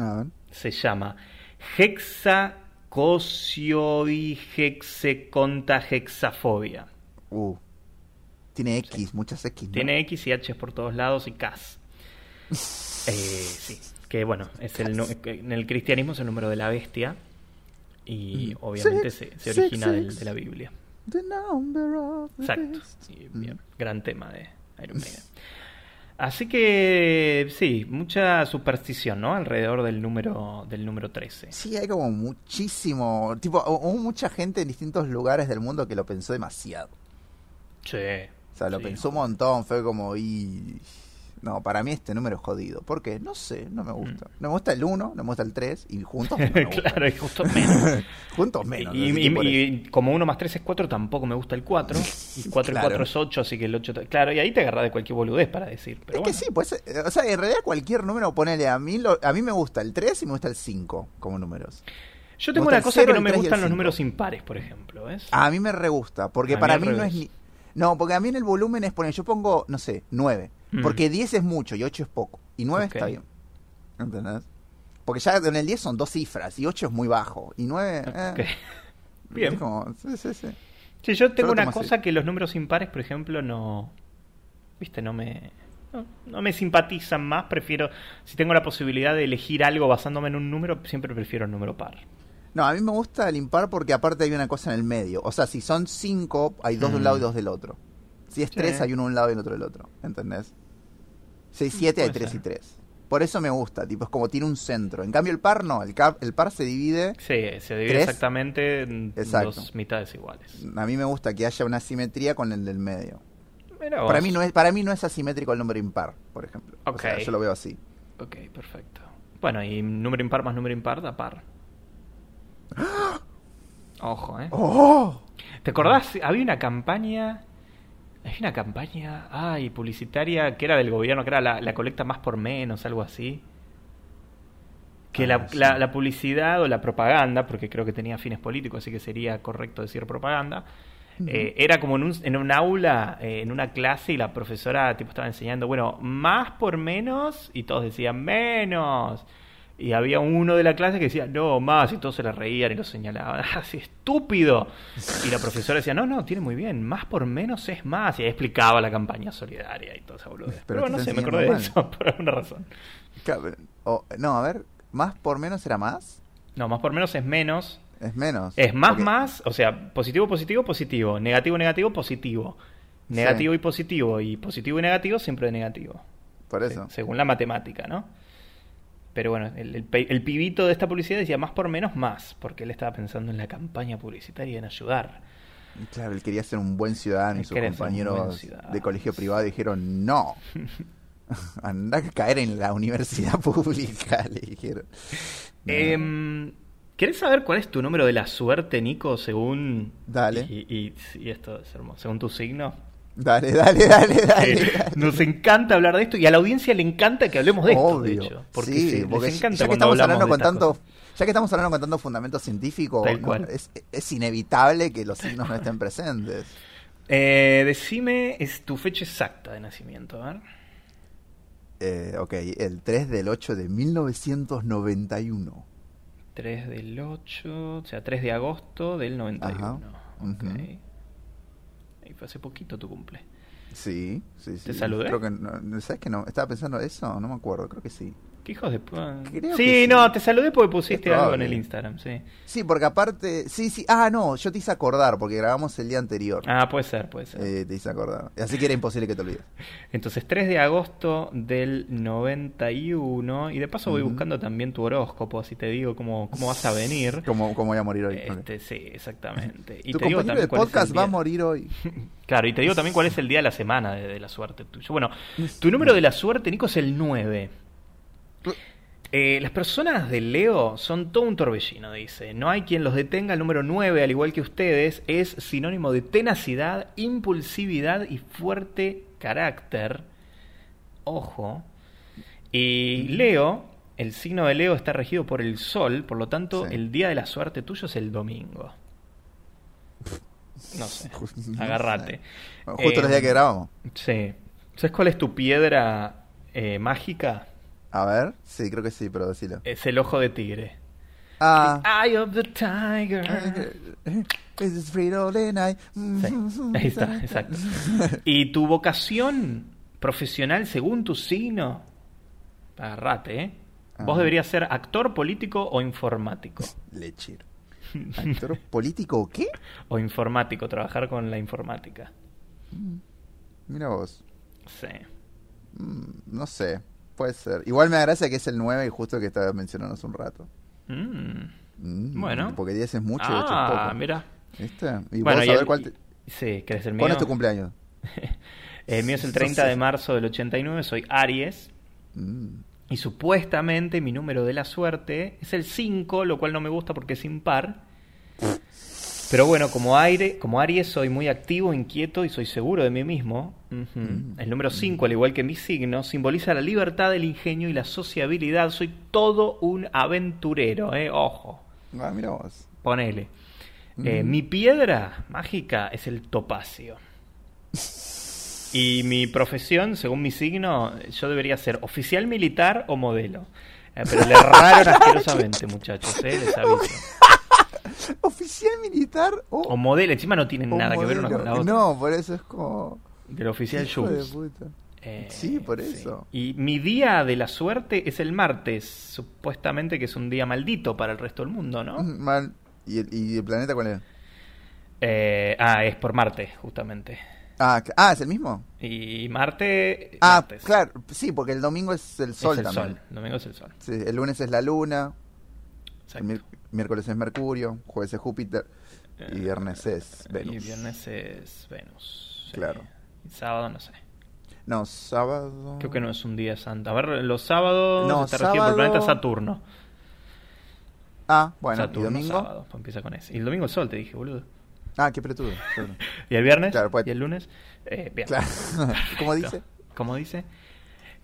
A ver. se llama hexacosioihexecontahexafobia. Uh. Tiene X, muchas X. ¿no? Tiene X y H por todos lados y Cas. Eh, sí, que bueno, es el, en el cristianismo es el número de la bestia y Mm. obviamente Six, se, se six, origina del- six. de la Biblia. The number of the Exacto. beast. Y, Mm. bien, gran tema de Iron Maiden. Así que sí, mucha superstición, ¿no? Alrededor del número del número 13. Sí, hay como muchísimo. Tipo, hu- hubo mucha gente en distintos lugares del mundo que lo pensó demasiado. Sí. O sea, lo sí. pensó un montón. Fue como. Y... No, para mí este número es jodido. ¿Por qué? No sé, no me gusta. No me gusta el 1, no me gusta el 3 y juntos no me gusta. Mm. claro, y justo menos. Juntos menos. y, así y- y como 1 más 3 es 4, tampoco me gusta el 4. Y 4 Claro. y 4 es 8, así que el 8... Claro, y ahí te agarras de cualquier boludez para decir. Pero es bueno. que sí, pues, eh, o sea, en realidad cualquier número, ponele a mí, lo- a mí me gusta el 3 y me gusta el 5 como números. Yo tengo una cosa cero, que no me gustan los números impares, por ejemplo, ¿ves? A mí me re gusta, porque A mí para al mí no es ni... No, porque a mí en el volumen es poner, yo pongo, no sé, 9. Mm. Porque 10 es mucho y 8 es poco. Y 9 Ok. está bien. ¿Entendés? Porque ya en el 10 son dos cifras y 8 es muy bajo. Y 9... Eh. Bien. es como, sí, sí, sí. Sí, yo tengo una así. cosa que los números impares, por ejemplo, no. Viste, no me. No, no me simpatizan más. Prefiero. Si tengo la posibilidad de elegir algo basándome en un número, siempre prefiero el número par. No, a mí me gusta el impar porque aparte hay una cosa en el medio. O sea, si son 5, hay dos de un Mm. lado y dos del otro. Si es Sí. 3, hay uno de un lado y el otro del otro. ¿Entendés? Si hay 7, hay puede 3 y ser. 3. Por eso me gusta, tipo, es como tiene un centro. En cambio, el par no. El, cap- el par se divide. Sí, se divide ¿Tres? exactamente en Exacto. dos mitades iguales. A mí me gusta que haya una simetría con el del medio. Para mí, no es, para mí no es asimétrico el número impar, por ejemplo. O sea, Ok. yo lo veo así. Ok, perfecto. Bueno, y número impar más número impar da par. Ojo, ¿eh? ¡Oh! ¿Te acordás? Había una campaña. Había una campaña. Ay, publicitaria que era del gobierno, que era la, la colecta más por menos, algo así. Que Ah, la, sí. la- la publicidad o la propaganda, porque creo que tenía fines políticos, así que sería correcto decir propaganda. eh, era como en un, en un aula, eh, en una clase, y la profesora tipo estaba enseñando, bueno, más por menos, y todos decían menos. Y había uno de la clase que decía, no, más, y todos se le reían y lo señalaban, así estúpido. Y la profesora decía, no, no, tiene muy bien, más por menos es más. Y ahí explicaba la campaña solidaria y toda esa boludez. Pero, no sé, me acordé de eso por alguna razón. O- no, a ver, ¿más por menos era más? No, más por menos es menos. Es menos. Es más, más, o sea, positivo, positivo, positivo. Negativo, negativo, positivo. Negativo Sí. y positivo. Y positivo y negativo siempre de negativo. Por eso. según la matemática, ¿no? Pero bueno, el, el pe- el pibito de esta publicidad decía más por menos más, porque él estaba pensando en la campaña publicitaria, en ayudar. Claro, él quería ser un buen ciudadano y sus compañeros de colegio privado dijeron no. Anda a caer en la universidad pública, le dijeron. No. Em, ¿Querés saber cuál es tu número de la suerte, Nico, según... Dale. Y, y- y esto es hermoso, según tu signo. Dale, dale, dale, dale. Eh, dale. nos encanta hablar de esto y a la audiencia le encanta que hablemos de esto, Obvio. de hecho. Porque sí, se- porque les encanta ya que estamos hablando con tanto, cosas. ya que estamos hablando con tanto fundamento científico, no, es, es inevitable que los signos no estén presentes. Eh, decime es tu fecha exacta de nacimiento, a ver. Eh, ok, el 3 del 8 de 1991. 3 del 8, o sea, 3 de agosto del 91. Ajá, Ok. ujú. Y fue hace poquito tu cumple. Sí, sí, sí. ¿Te saludé? Creo que no, ¿Sabes que no? Estaba pensando eso, no me acuerdo, creo que sí. ¿Qué hijos de... pu- Creo sí, que sí. no, te saludé porque pusiste algo en el Instagram, sí. Sí, porque aparte, sí, sí, ah, no, yo te hice acordar porque grabamos el día anterior. Ah, puede ser, puede ser. Eh, te hice acordar. Así que era imposible que te olvides. Entonces, 3 de agosto del 91. Y de paso voy buscando también tu horóscopo, así te digo cómo, cómo vas a venir. ¿Cómo, cómo voy a morir hoy? Este, sí, exactamente. Y tu te digo también de cuál es el podcast va a día- morir hoy. Claro, y te digo también cuál es el día de la semana de, de la suerte tuyo. Bueno, tu número de la suerte, Nico, es el 9. Eh, las personas de Leo son todo un torbellino, dice. No hay quien los detenga. El número 9, al igual que ustedes, es sinónimo de tenacidad, impulsividad y fuerte carácter. Ojo. Y Leo, el signo de Leo está regido por el sol, por lo tanto, Sí. el día de la suerte tuyo es el domingo. No sé. Agárrate. Bueno, Justo Eh, los días que grabamos. Sí. ¿Sabes cuál es tu piedra eh, mágica? A ver, sí, creo que sí, pero decilo. Es el ojo de tigre. Ah. Eye of the tiger. This is all the night. Sí, ahí está, exacto. ¿Y tu vocación profesional según tu signo? Agarrate, ¿eh? Vos Ajá. deberías ser actor, político o informático. Lechero. ¿Actor político o qué? O informático, trabajar con la informática. Mira vos. Sí. Mm, no sé, puede ser. Igual me da gracia que es el 9 y justo que estaba mencionando hace un rato. Mm. Mm, Bueno. Porque 10 es mucho y 8 es Ah, poco. mira. ¿Viste? Y Bueno, vos a ver cuál te- Sí, ¿querés el mío? ¿Cuándo es tu cumpleaños? El mío es el No 30 sé. de marzo del 89, soy Aries. Mm. Y supuestamente mi número de la suerte es el 5, lo cual no me gusta porque es impar. Pero bueno, como, aire, como Aries soy muy activo, inquieto y soy seguro de mí mismo. Mm. El número 5, al igual que mi signo, simboliza la libertad, el ingenio y la sociabilidad. Soy todo un aventurero, ¿eh? Ojo, Ah, mira vos. ponele. Eh, Mm. Mi piedra mágica es el topacio. Y mi profesión, según mi signo, yo debería ser oficial militar o modelo. Eh, pero le erraron asquerosamente, muchachos, ¿eh? les aviso. ¿Oficial militar o, O modelo, encima no tienen nada que ver una con la otra. No, por eso es como... Del oficial Jules. Eh, Sí, por eso. Y mi día de la suerte es el martes, supuestamente que es un día maldito para el resto del mundo, ¿no? Mm, Mal. ¿Y el, ¿Y el planeta cuál es? Eh, ah, es por Marte, justamente. Ah, ah, ¿es el mismo? Y Marte... Ah, martes. claro, sí, porque el domingo es el Es sol el también. sol, domingo es el sol. Sí, el lunes es la luna, el Exacto. mier- miércoles es Mercurio, jueves es Júpiter y Eh, viernes es Venus. Y viernes es Venus. sí. Claro. Y sábado no sé. No, sábado. Creo que no es un día santo. A ver, los sábados No, está por el planeta sábado- Saturno. Ah, bueno, Saturno, ¿y domingo? sábado, pues empieza con ese. Y el domingo el sol, te dije, boludo. Ah, qué. Perdón. ¿Y el viernes? Claro, pues- ¿Y el lunes? Eh, bien. Claro. ¿Cómo dice? ¿Cómo dice?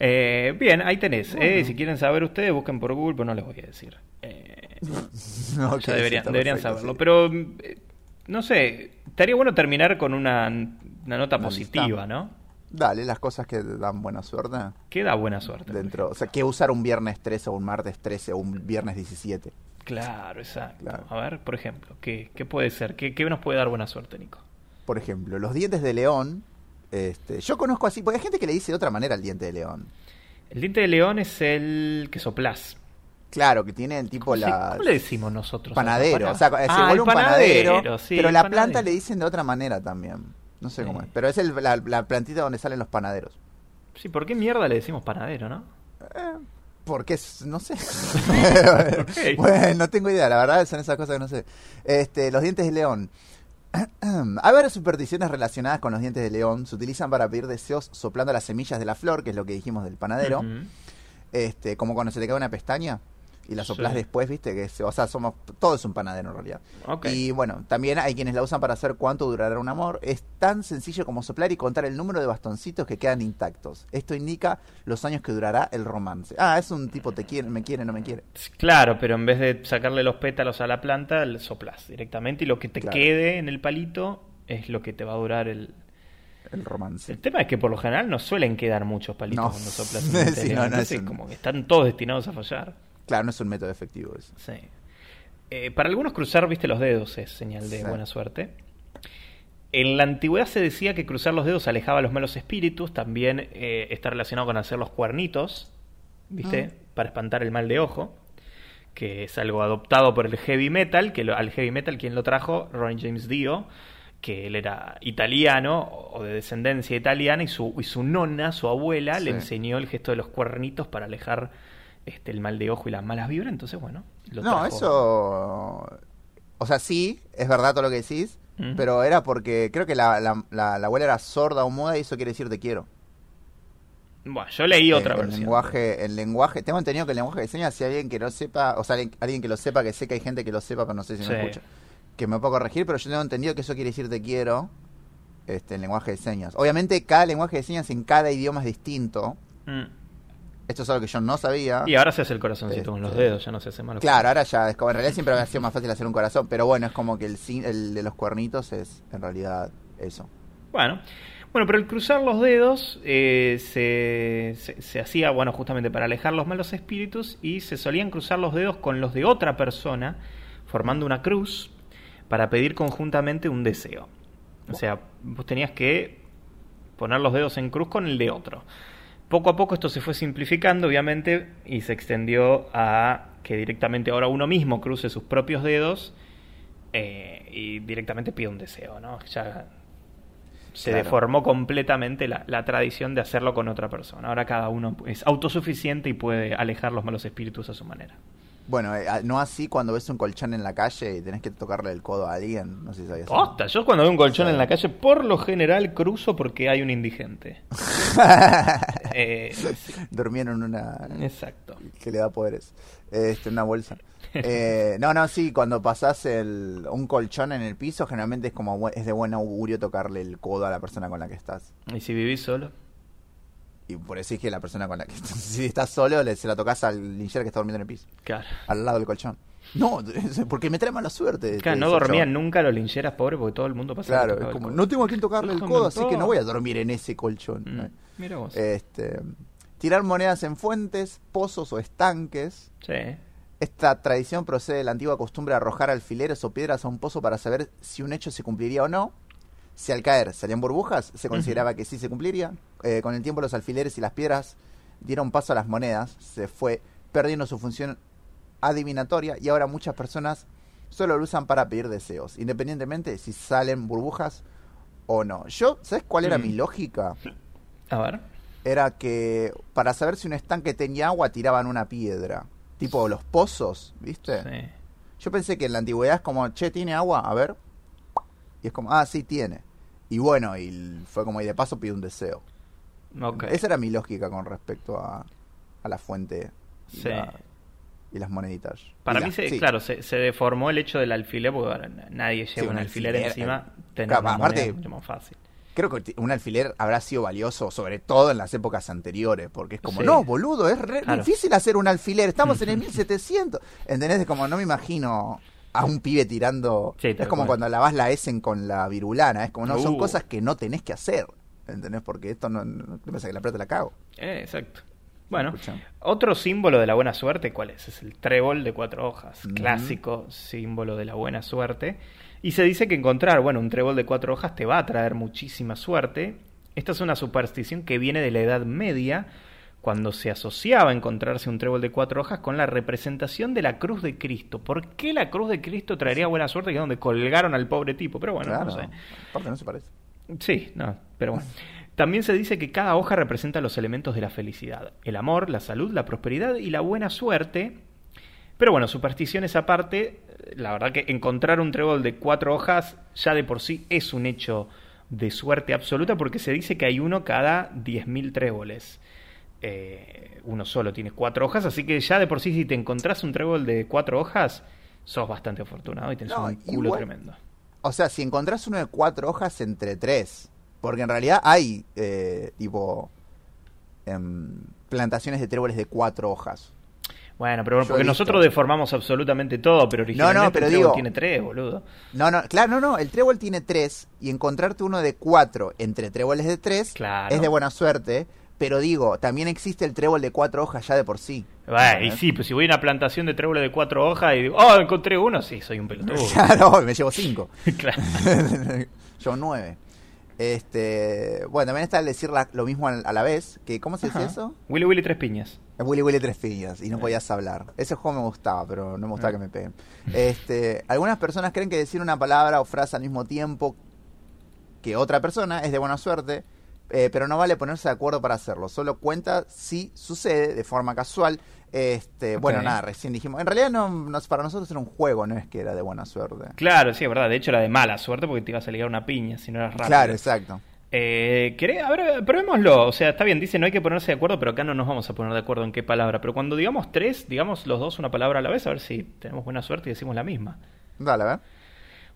Eh, bien, ahí tenés. Eh, si quieren saber ustedes, busquen por Google, pero no les voy a decir. Eh, No, ya deberían, deberían perfecto, saberlo. sí. Pero, eh, no sé, estaría bueno terminar con una, una nota positiva. ¿no? Dale, las cosas que dan buena suerte. ¿Qué da buena suerte? Dentro, o sea, ¿qué usar un viernes 13 o un martes 13 o un viernes 17? Claro, exacto. Claro. A ver, por ejemplo, ¿qué, qué puede ser? ¿Qué, ¿Qué nos puede dar buena suerte, Nico? Por ejemplo, los dientes de león. Este, yo conozco así, porque hay gente que le dice de otra manera al diente de león. El diente de león es el que soplás. Claro, que tiene el tipo ¿Cómo, se- la. cómo le decimos nosotros? Panadero, o sea, se Ah, vuelve el un panadero, sí, pero la panadero. planta le dicen de otra manera también. No sé Sí. cómo es, pero es el- la, la plantita donde salen los panaderos. Sí, ¿por qué mierda le decimos panadero, no? Eh, porque es, no sé. Bueno, no tengo idea, la verdad son esas cosas que no sé. Este, los dientes de león. Hay varias supersticiones relacionadas con los dientes de león. Se utilizan para pedir deseos soplando las semillas de la flor, que es lo que dijimos del panadero. Este, como cuando se te cae una pestaña y la soplas Sí. después, viste, que o sea, somos todo es un panadero en realidad. Y bueno, también hay quienes la usan para saber cuánto durará un amor. Es tan sencillo como soplar y contar el número de bastoncitos que quedan intactos. Esto indica los años que durará el romance. Ah, es un tipo te quiere, me quiere, no me quiere. Claro, pero en vez de sacarle los pétalos a la planta, le soplas directamente y lo que te Claro. quede en el palito es lo que te va a durar el... El romance. El tema es que por lo general no suelen quedar muchos palitos No. cuando soplas Sí, no, no, es un- como que están todos destinados a fallar. Claro, no es un método efectivo eso. Sí. Eh, para algunos cruzar, viste, los dedos es señal de Sí. buena suerte. En la antigüedad se decía que cruzar los dedos alejaba a los malos espíritus, también eh, está relacionado con hacer los cuernitos, ¿viste? Ah. Para espantar el mal de ojo, que es algo adoptado por el heavy metal, que lo- al heavy metal quien lo trajo, Ronnie James Dio, que él era italiano o de descendencia italiana y su, y su nonna, su abuela, le enseñó el gesto de los cuernitos para alejar este, el mal de ojo y las malas vibras, entonces bueno. Lo no, trajo. eso... O sea, sí, es verdad todo lo que decís, pero era porque creo que la, la, la- la abuela era sorda o muda y eso quiere decir te quiero. Bueno, yo leí otra el, versión. lenguaje, el lenguaje, tengo entendido que el lenguaje de señas, si alguien que no sepa, o sea, alguien, que lo sepa, que sé que hay gente que lo sepa, pero no sé si Sí. me escucha, que me puedo corregir, pero yo tengo entendido que eso quiere decir te quiero, este, en lenguaje de señas. Obviamente cada lenguaje de señas en cada idioma es distinto, Mm. Esto es algo que yo no sabía. Y ahora se hace el corazoncito con los Este, dedos, ya no se hace malo. Claro, ahora ya, es como, en realidad siempre había sido más fácil hacer un corazón, pero bueno, es como que el, el de los cuernitos es en realidad eso. Bueno, bueno, pero el cruzar los dedos eh, se, se, se hacía, bueno, justamente para alejar los malos espíritus y se solían cruzar los dedos con los de otra persona, formando una cruz para pedir conjuntamente un deseo. O sea, vos tenías que poner los dedos en cruz con el de otro. Poco a poco esto se fue simplificando, obviamente, y se extendió a que directamente ahora uno mismo cruce sus propios dedos eh, y directamente pida un deseo, ¿no? Ya se Claro. deformó completamente la, la tradición de hacerlo con otra persona. Ahora cada uno es autosuficiente y puede alejar los malos espíritus a su manera. Bueno, eh, no así cuando ves un colchón en la calle y tenés que tocarle el codo a alguien, no sé si sabías. Posta, yo cuando veo un colchón en la calle, por lo general cruzo porque hay un indigente. Eh, sí, Durmieron una exacto. que le da poderes. Este, una bolsa. Eh, no, no, sí, cuando pasás el, un colchón en el piso, generalmente es como es de buen augurio tocarle el codo a la persona con la que estás. ¿Y si vivís solo? Y por eso es que la persona con la que estás, si estás solo, le, se la tocas al lincher que está durmiendo en el piso, Claro. al lado del colchón. No, porque me trae mala suerte. Claro, te no dormían nunca los lincheras pobres porque todo el mundo pasaba. Claro, como, no tengo a quien tocarle el codo, así que no voy a dormir en ese colchón. Mm. Mira vos. Este, tirar monedas en fuentes, pozos o estanques. sí. Esta tradición procede de la antigua costumbre de arrojar alfileres o piedras a un pozo para saber si un hecho se cumpliría o no. Si al caer salían burbujas, se consideraba que sí se cumpliría. Eh, con el tiempo los alfileres y las piedras dieron paso a las monedas, se fue perdiendo su función adivinatoria y ahora muchas personas solo lo usan para pedir deseos, independientemente si salen burbujas o no. Yo, ¿sabes cuál era Mm. mi lógica? A ver. Era que para saber si un estanque tenía agua tiraban una piedra. Tipo los pozos, ¿viste? Sí. Yo pensé que en la antigüedad es como, che, ¿tiene agua? A ver. Y es como, ah, sí, tiene. Y bueno, y fue como, y de paso pide un deseo. Ok. Esa era mi lógica con respecto a, a la fuente Sí. la- y las moneditas. Para mí, la- se, sí. claro, se, se deformó el hecho del alfiler porque ahora nadie lleva Sí, un un alfiler, alfiler, encima. eh, Tener claro, una aparte- mucho más fácil. Creo que un alfiler habrá sido valioso, sobre todo en las épocas anteriores, porque es como, Sí. no, boludo, es re Claro. difícil hacer un alfiler, estamos en el 1700. ¿Entendés? Es como, no me imagino a un pibe tirando... Es como cual. cuando lavas la Essen con la virulana, es como, no, son Uh. cosas que no tenés que hacer. ¿Entendés? Porque esto no, no te pasa que la plata la cago. Eh, exacto. Bueno, Escuchame. otro símbolo de la buena suerte, ¿cuál es? Es el trébol de cuatro hojas, clásico símbolo de la buena suerte. Y se dice que encontrar, bueno, un trébol de cuatro hojas te va a traer muchísima suerte. Esta es una superstición que viene de la Edad Media, cuando se asociaba a encontrarse un trébol de cuatro hojas con la representación de la cruz de Cristo. ¿Por qué la cruz de Cristo traería buena suerte? Que es donde colgaron al pobre tipo. Pero bueno, claro. no sé. Aparte no se parece. Sí, no, pero bueno. También se dice que cada hoja representa los elementos de la felicidad, el amor, la salud, la prosperidad y la buena suerte. Pero bueno, supersticiones aparte, la verdad que encontrar un trébol de cuatro hojas ya de por sí es un hecho de suerte absoluta porque se dice que hay uno cada 10.000 tréboles. Eh, uno solo tiene cuatro hojas, así que ya de por sí si te encontrás un trébol de cuatro hojas, sos bastante afortunado y tenés No, un culo igual- tremendo. O sea, si encontrás uno de cuatro hojas entre tres, porque en realidad hay, eh, tipo, em, plantaciones de tréboles de cuatro hojas. Bueno, pero Yo porque he nosotros deformamos absolutamente todo, pero originalmente pero el trébol digo- tiene tres, boludo. No, no, claro, no, no, el trébol tiene tres y encontrarte uno de cuatro entre tréboles de tres Claro. es de buena suerte, pero digo, también existe el trébol de cuatro hojas ya de por sí. Y sí, pues si voy a una plantación de tréboles de cuatro hojas y digo, oh, encontré uno, sí, soy un pelotudo. Claro, me llevo cinco. claro. Yo nueve. Este, bueno, también está el decir la- lo mismo a la vez, que ¿cómo se dice Ajá. eso? Willy Willy Tres Piñas. Willy Willy Tres Piñas y no podías hablar. Ese juego me gustaba, pero no me gustaba Ah. que me peguen. Este, algunas personas creen que decir una palabra o frase al mismo tiempo que otra persona es de buena suerte, eh, pero no vale ponerse de acuerdo para hacerlo. Solo cuenta si sucede de forma casual. Este, bueno, nada, recién dijimos. En realidad no, no- para nosotros era un juego, no es que era de buena suerte. Claro, sí, es verdad. De hecho, era de mala suerte porque te ibas a ligar una piña si no eras rápido. Claro, exacto. Eh, ¿querés? A ver, probémoslo. O sea, está bien, dice no hay que ponerse de acuerdo, pero acá no nos vamos a poner de acuerdo en qué palabra. Pero cuando digamos tres, digamos los dos una palabra a la vez, a ver si tenemos buena suerte y decimos la misma. Dale, a ver.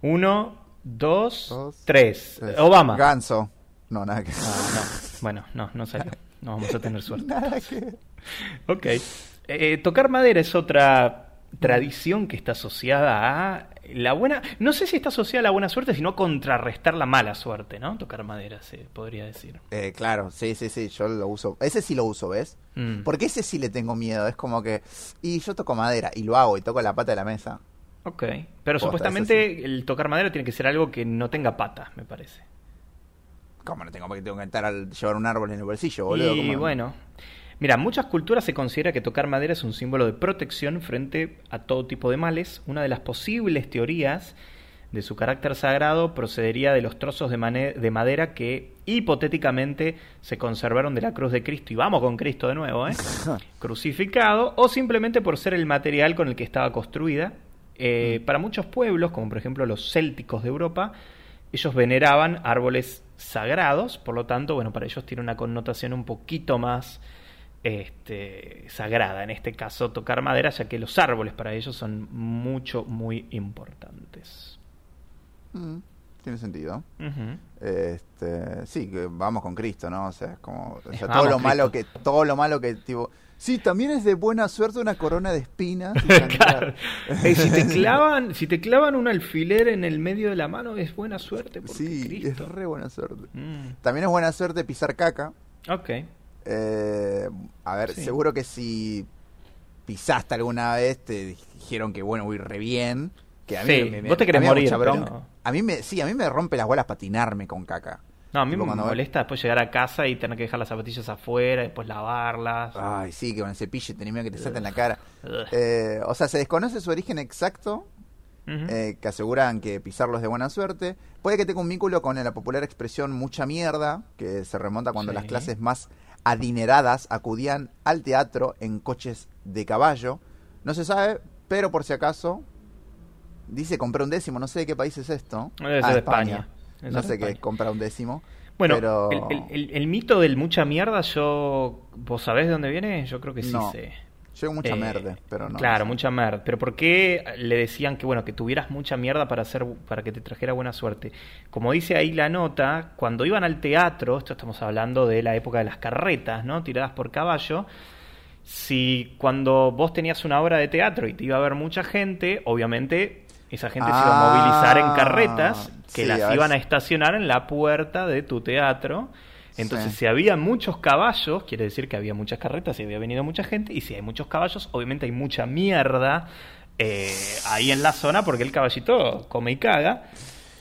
Uno, dos, Dos, tres. tres. Obama. Ganso. No, nada que Ah, no. Bueno, no, no salió. No vamos a tener suerte. Nada que Ok. Eh, tocar madera es otra tradición que está asociada a la buena. No sé si está asociada a la buena suerte, sino a contrarrestar la mala suerte, ¿no? Tocar madera, se podría decir. Eh, claro, sí, sí, sí, yo lo uso. Ese sí lo uso, ¿ves? Mm. Porque ese sí le tengo miedo. Es como que. Y yo toco madera y lo hago y toco la pata de la mesa. Ok. Pero Posta, supuestamente el tocar madera tiene que ser algo que no tenga patas, me parece. ¿Cómo no tengo porque tengo que estar al llevar un árbol en el bolsillo, boludo? Y ¿Cómo? bueno, mira, en muchas culturas se considera que tocar madera es un símbolo de protección frente a todo tipo de males. Una de las posibles teorías de su carácter sagrado procedería de los trozos de, madera que hipotéticamente se conservaron de la cruz de Cristo. Y vamos con Cristo de nuevo, ¿eh? Crucificado, o simplemente por ser el material con el que estaba construida. Eh, Para muchos pueblos, como por ejemplo los célticos de Europa, ellos veneraban árboles sagrados, por lo tanto, bueno, para ellos tiene una connotación un poquito más este, sagrada, en este caso tocar madera, ya que los árboles para ellos son mucho, muy importantes. Mm, tiene sentido. Este, sí, que vamos con Cristo, ¿no? O sea, es como o sea, todo lo malo que todo lo malo que tipo Sí, también es de buena suerte una corona de espinas. y Claro. Eh, si te clavan, si te clavan un alfiler en el medio de la mano es buena suerte porque Sí, Cristo. es re buena suerte. Mm, También es buena suerte pisar caca. ok. Eh, a ver, Sí. seguro que si pisaste alguna vez te dijeron que bueno, voy re bien. Que a mí Sí, me, me- vos te querés morir, pero- A mí me, sí, a mí me rompe las bolas patinarme con caca. No, a mí me molesta después llegar a casa y tener que dejar las zapatillas afuera, después lavarlas. Ay, sí, que con el cepillo tenés miedo que te salte en la cara. Eh, o sea, se desconoce su origen exacto, eh, que aseguran que pisarlo es de buena suerte. Puede que tenga un vínculo con la popular expresión mucha mierda, que se remonta cuando Sí. las clases más adineradas acudían al teatro en coches de caballo. No se sabe, pero por si acaso, dice comprar un décimo, no sé de qué país es esto. Debe Ah, ser de España. No sé qué, comprar un décimo. Bueno, pero... el, el- el- el mito del mucha mierda, yo. ¿Vos sabés de dónde viene? Yo creo que sí No, sé. Yo mucha Eh, pero no. Claro, mucha mierda. Pero ¿por qué le decían que bueno que tuvieras mucha mierda para hacer para que te trajera buena suerte? Como dice ahí la nota, cuando iban al teatro, esto estamos hablando de la época de las carretas, ¿no? Tiradas por caballo. Si cuando vos tenías una obra de teatro y te iba a ver mucha gente, obviamente esa gente se iba a movilizar en Ah, carretas que sí, las a iban a estacionar en la puerta de tu teatro. Entonces, Sí. si había muchos caballos, quiere decir que había muchas carretas y había venido mucha gente. Y si hay muchos caballos, obviamente hay mucha mierda eh, ahí en la zona porque el caballito come y caga.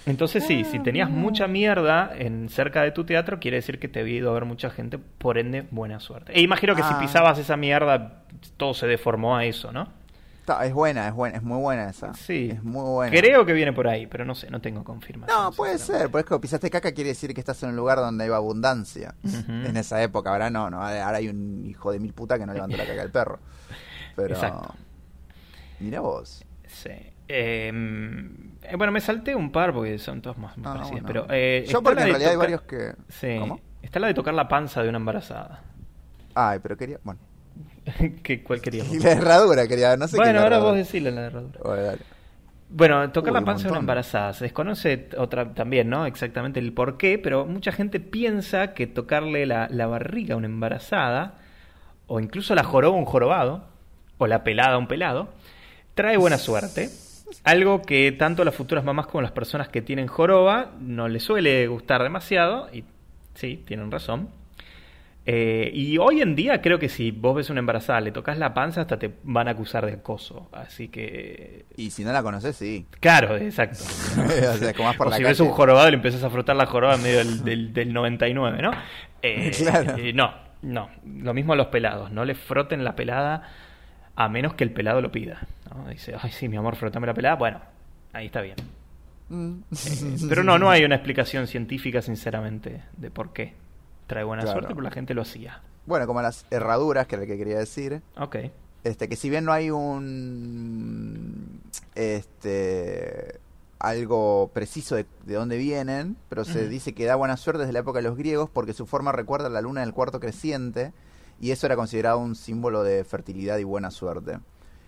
Entonces, sí, si tenías mucha mierda en cerca de tu teatro, quiere decir que te había ido a ver mucha gente, por ende, buena suerte. E imagino que si Ah. pisabas esa mierda, todo se deformó a eso, ¿no? Está- es buena, es buena, es muy buena esa. Sí. Es muy buena. Creo que viene por ahí, pero no sé, no tengo confirmación. No, puede ser, porque pisaste caca quiere decir que estás en un lugar donde hay abundancia. En esa época, ahora no, no, ahora hay un hijo de mil puta que no levanta la caca del perro. Pero Exacto. Mira vos. Sí. Eh, eh, bueno, me salté un par porque son todos más, más Ah, bueno. Pero, eh, Yo porque en realidad hay varios que... Sí. ¿Cómo? Está la de tocar la panza de una embarazada. Ay, pero quería... Bueno. ¿Qué, ¿Cuál querías? Y la herradura quería, no sé qué es bueno, ahora vos decíle la herradura. Bueno, dale. Bueno, tocar Uy, la panza de una embarazada. Se desconoce otra también, ¿no? Exactamente el por qué, pero mucha gente piensa que tocarle la, la barriga a una embarazada, o incluso la joroba a un jorobado, o la pelada a un pelado, trae buena suerte. Algo que tanto las futuras mamás como las personas que tienen joroba no les suele gustar demasiado, y sí, tienen razón. Eh, y hoy en día creo que si vos ves una embarazada, le tocas la panza, hasta te van a acusar de acoso. Así que Y si no la conoces, sí. Claro, exacto. o sea, como por o la si calle. ves un jorobado le empiezas a frotar la joroba en medio del, del, del 99, ¿no? Eh, Claro. eh, no, no. Lo mismo a los pelados. No le froten la pelada a menos que el pelado lo pida. ¿no? Dice, ay, sí, mi amor, frotame la pelada. Bueno, ahí está bien. Mm. Eh, pero no, no hay una explicación científica, sinceramente, de por qué trae buena Claro. suerte, pero la gente lo hacía. Bueno, como las herraduras, que era lo que quería decir. Ok. Este, que si bien no hay un este algo preciso de, de dónde vienen, pero se dice que da buena suerte desde la época de los griegos porque su forma recuerda a la luna del cuarto creciente y eso era considerado un símbolo de fertilidad y buena suerte.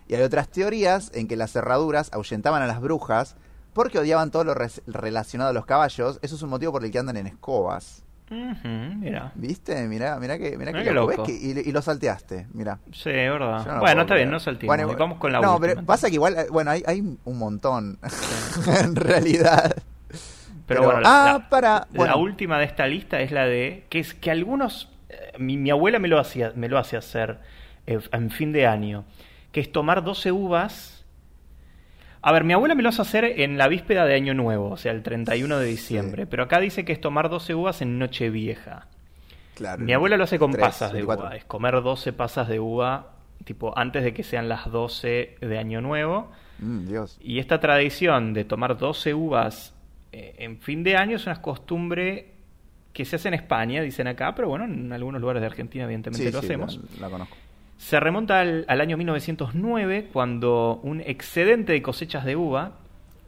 Y hay otras teorías en que las herraduras ahuyentaban a las brujas porque odiaban todo lo relacionado a los caballos. Eso es un motivo por el que andan en escobas. Mira. ¿Viste? Mirá, mirá que, mirá Mirá que loco. loco. ¿Ves que- y, y lo salteaste, mirá. Sí, es verdad. No bueno, está bien, no saltimos. Bueno, Vamos con la no, última. pero pasa que igual, eh, bueno, hay, hay un montón, en realidad. Pero, Pero- bueno, la, ah, la- para, la última de esta lista es la de que es que algunos eh, mi, mi abuela me lo hacía me lo hace hacer eh, en fin de año, que es tomar 12 uvas. A ver, mi abuela me lo hace hacer en la víspera de Año Nuevo, o sea, el 31 de diciembre, Sí. pero acá dice que es tomar 12 uvas en Nochevieja. Claro, Mi abuela lo hace con pasas de 24. uva, es comer 12 pasas de uva tipo antes de que sean las 12 de Año Nuevo. Mm, Dios. Y esta tradición de tomar 12 uvas eh, en fin de año es una costumbre que se hace en España, dicen acá, pero bueno, en algunos lugares de Argentina evidentemente Sí, lo sí, hacemos. La, la conozco. Se remonta al, al año 1909 cuando un excedente de cosechas de uva,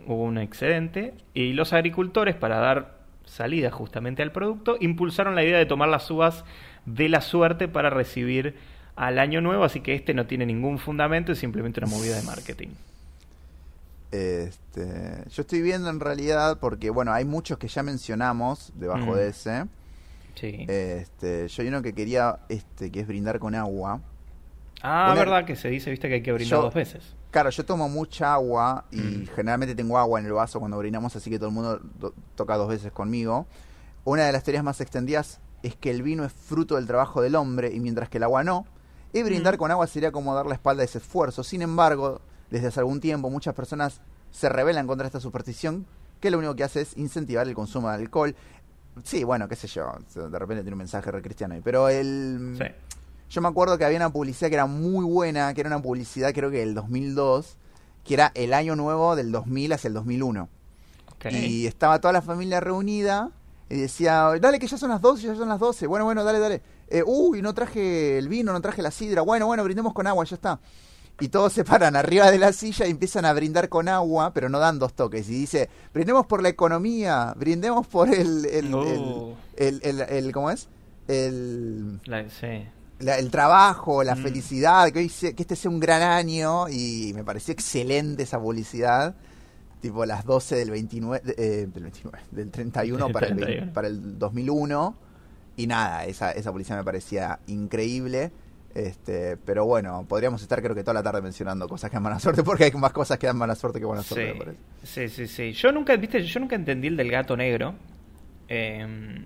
hubo un excedente, y los agricultores para dar salida justamente al producto, impulsaron la idea de tomar las uvas de la suerte para recibir al año nuevo, así que este no tiene ningún fundamento, es simplemente una movida de marketing. Este, yo estoy viendo en realidad, porque bueno, hay muchos que ya mencionamos debajo Mm. de ese. Sí. Este, yo hay uno que quería, este, que es brindar con agua. Ah, Una- verdad que se dice, viste que hay que brindar Yo- dos veces. Claro, yo tomo mucha agua y Mm. generalmente tengo agua en el vaso cuando brindamos, así que todo el mundo do- toca dos veces conmigo. Una de las teorías más extendidas es que el vino es fruto del trabajo del hombre y mientras que el agua no. Y brindar Mm. con agua sería como dar la espalda a ese esfuerzo. Sin embargo, desde hace algún tiempo muchas personas se rebelan contra esta superstición que lo único que hace es incentivar el consumo de alcohol. Sí, bueno, qué sé yo, de repente tiene un mensaje re cristiano ahí, pero el... Sí. Yo me acuerdo que había una publicidad que era muy buena, que era una publicidad creo que del 2002, que era el año nuevo del 2000 hacia el 2001. Ok. Y estaba toda la familia reunida y decía, dale que ya son las 12, ya son las 12. Bueno, bueno, dale, dale. Eh, uy, no traje el vino, no traje la sidra. Bueno, bueno, brindemos con agua, ya está. Y todos se paran arriba de la silla y empiezan a brindar con agua, pero no dan dos toques. Y dice, brindemos por la economía, brindemos por el... el, Oh. el, el, el- el- ¿Cómo es? El La- sí. La- el trabajo, la Mm. felicidad, que, hoy se- que este sea un gran año y me pareció excelente esa publicidad. Tipo las 12 del 29, eh, del 29, del 31 para el, 20 31. para el 2001 y nada, esa, esa publicidad me parecía increíble. Este, pero bueno, podríamos estar creo que toda la tarde mencionando cosas que dan mala suerte porque hay más cosas que dan mala suerte que buena suerte, me Sí. parece. sí, sí, sí. Yo nunca, viste, yo nunca entendí el del gato negro. Eh,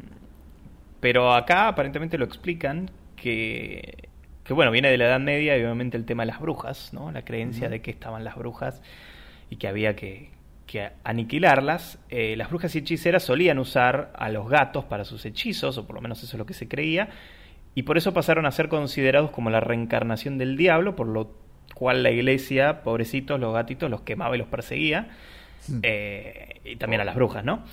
pero acá aparentemente lo explican que, que, bueno, viene de la Edad Media y obviamente el tema de las brujas, ¿no? La creencia de que estaban las brujas y que había que, que aniquilarlas. Eh, las brujas y hechiceras solían usar a los gatos para sus hechizos, o por lo menos eso es lo que se creía, y por eso pasaron a ser considerados como la reencarnación del diablo, por lo cual la iglesia, pobrecitos, los gatitos, los quemaba y los perseguía, hmm. eh, y también a las brujas, ¿no?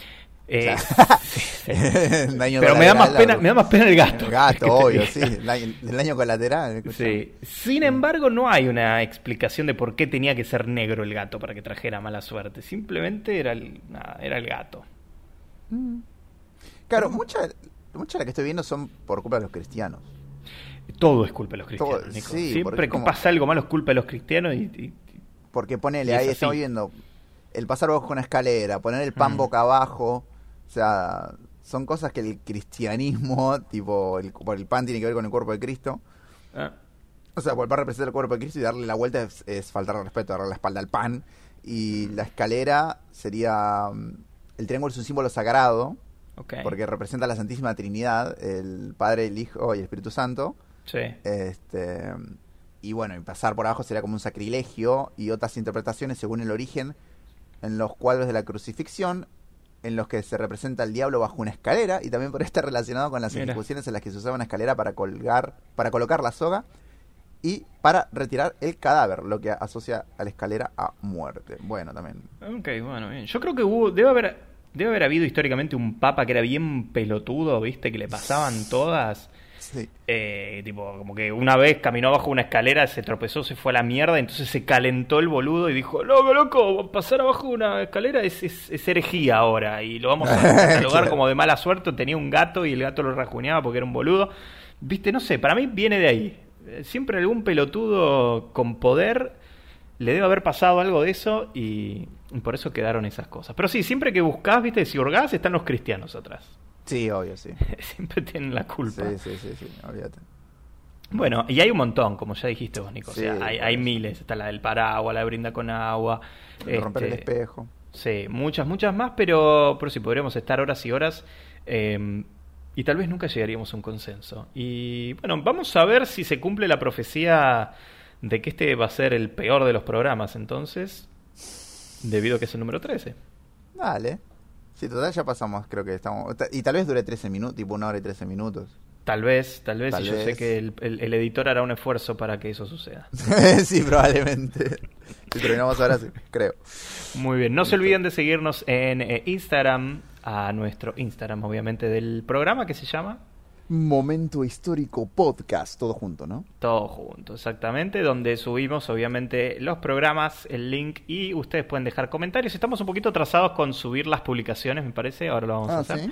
Eh, Pero me da, más pena, me da más pena el gato. El gato, obvio, sí. El daño, colateral. Sí. Sin embargo, no hay una explicación de por qué tenía que ser negro el gato para que trajera mala suerte. Simplemente era el, era el gato. Mm. Claro, muchas mucha de las que estoy viendo son por culpa de los cristianos. Todo es culpa de los cristianos, Siempre que pasa algo malo es culpa de los cristianos y... porque ponele, ahí estamos viendo el pasar bajo una escalera, poner el pan mm. boca abajo sea, son cosas que el cristianismo, tipo, el, el pan tiene que ver con el cuerpo de Cristo. Ah. O sea, volver a representar el cuerpo de Cristo y darle la vuelta es, faltar al respeto, darle la espalda al pan. Y la escalera sería. Mm, el triángulo es un símbolo sagrado. Porque representa a la Santísima Trinidad, el Padre, el Hijo y el Espíritu Santo. Sí. Este, y bueno, y pasar por abajo sería como un sacrilegio y otras interpretaciones según el origen en los cuadros de la crucifixión en los que se representa el diablo bajo una escalera y también por estar relacionado con las ejecuciones en las que se usaba una escalera para colgar, para colocar la soga y para retirar el cadáver, lo que asocia a la escalera a muerte. Bueno, también. Ok, bueno, bien. Yo creo que hubo, debe haber, debe haber habido históricamente un papa que era bien pelotudo, ¿viste? Que le pasaban todas. Eh, tipo, como que una vez caminó bajo una escalera, se tropezó, se fue a la mierda, entonces se calentó el boludo y dijo, loco, loco, pasar abajo una escalera es, es, herejía ahora y lo vamos a catalogar como de mala suerte. Tenía un gato y el gato lo rajuñaba porque era un boludo. Viste, no sé, para mí viene de ahí. Siempre algún pelotudo con poder le debe haber pasado algo de eso y, por eso quedaron esas cosas. Pero sí, siempre que buscás, viste, si hurgás, están los cristianos atrás. Sí, obvio, sí. Siempre tienen la culpa. Sí, sí, sí, sí, olvídate. Bueno, y hay un montón, como ya dijiste vos, Nico. o sea, hay, hay, miles. Está la del paraguas, la brinda con agua. romper el este, espejo. Sí, muchas, muchas más, pero, pero sí, podríamos estar horas y horas. Em, y tal vez nunca llegaríamos a un consenso. Y bueno, vamos a ver si se cumple la profecía de que este va a ser el peor de los programas, entonces, debido a que es el número 13. Dale. Sí, total ya pasamos, creo que estamos... Y tal vez dure 13 minutos, tipo una hora y 13 minutos. Tal vez, tal vez, y yo sé que el, editor hará un esfuerzo para que eso suceda. sí, probablemente. Si terminamos ahora, sí, creo. Muy bien, no se olviden de seguirnos en eh, Instagram, a nuestro Instagram, obviamente, del programa que se llama Momento Histórico Podcast, todo junto, ¿no? Todo junto, exactamente, donde subimos obviamente los programas, el link y ustedes pueden dejar comentarios. Estamos un poquito atrasados con subir las publicaciones, me parece, ahora lo vamos a ah, hacer.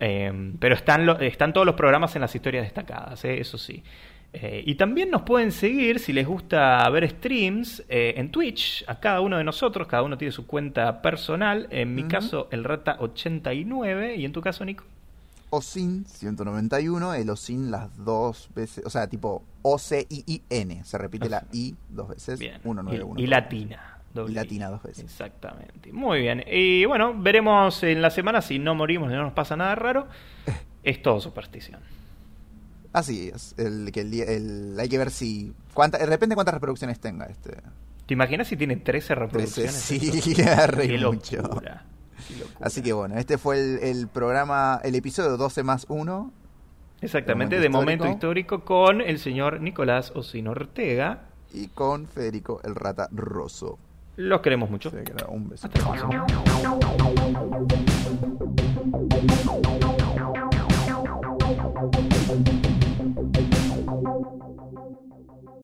Eh, pero están, están todos los programas en las historias destacadas, ¿eh? eso sí. Eh, y también nos pueden seguir si les gusta ver streams en Twitch, a cada uno de nosotros, cada uno tiene su cuenta personal. En mi caso, el Rata89, y en tu caso, Nico. OSIN 191, el OSIN las dos veces, o sea, tipo O-C-I-I-N, se repite la I dos veces, bien. 191. Y, y latina. Y latina dos veces. Exactamente. Muy bien. Y bueno, veremos en la semana si no morimos y no nos pasa nada raro. es todo superstición. Así es. El, que el, hay que ver si. Cuánta, de repente cuántas reproducciones tenga este. ¿Te imaginas si tiene 13 reproducciones? sí, re mucho. Así que bueno, este fue el, programa, el episodio 12 más 1. Exactamente, de momento, histórico con el señor Nicolás Osino Ortega. Y con Federico el Rata Rosso. Los queremos mucho. un beso.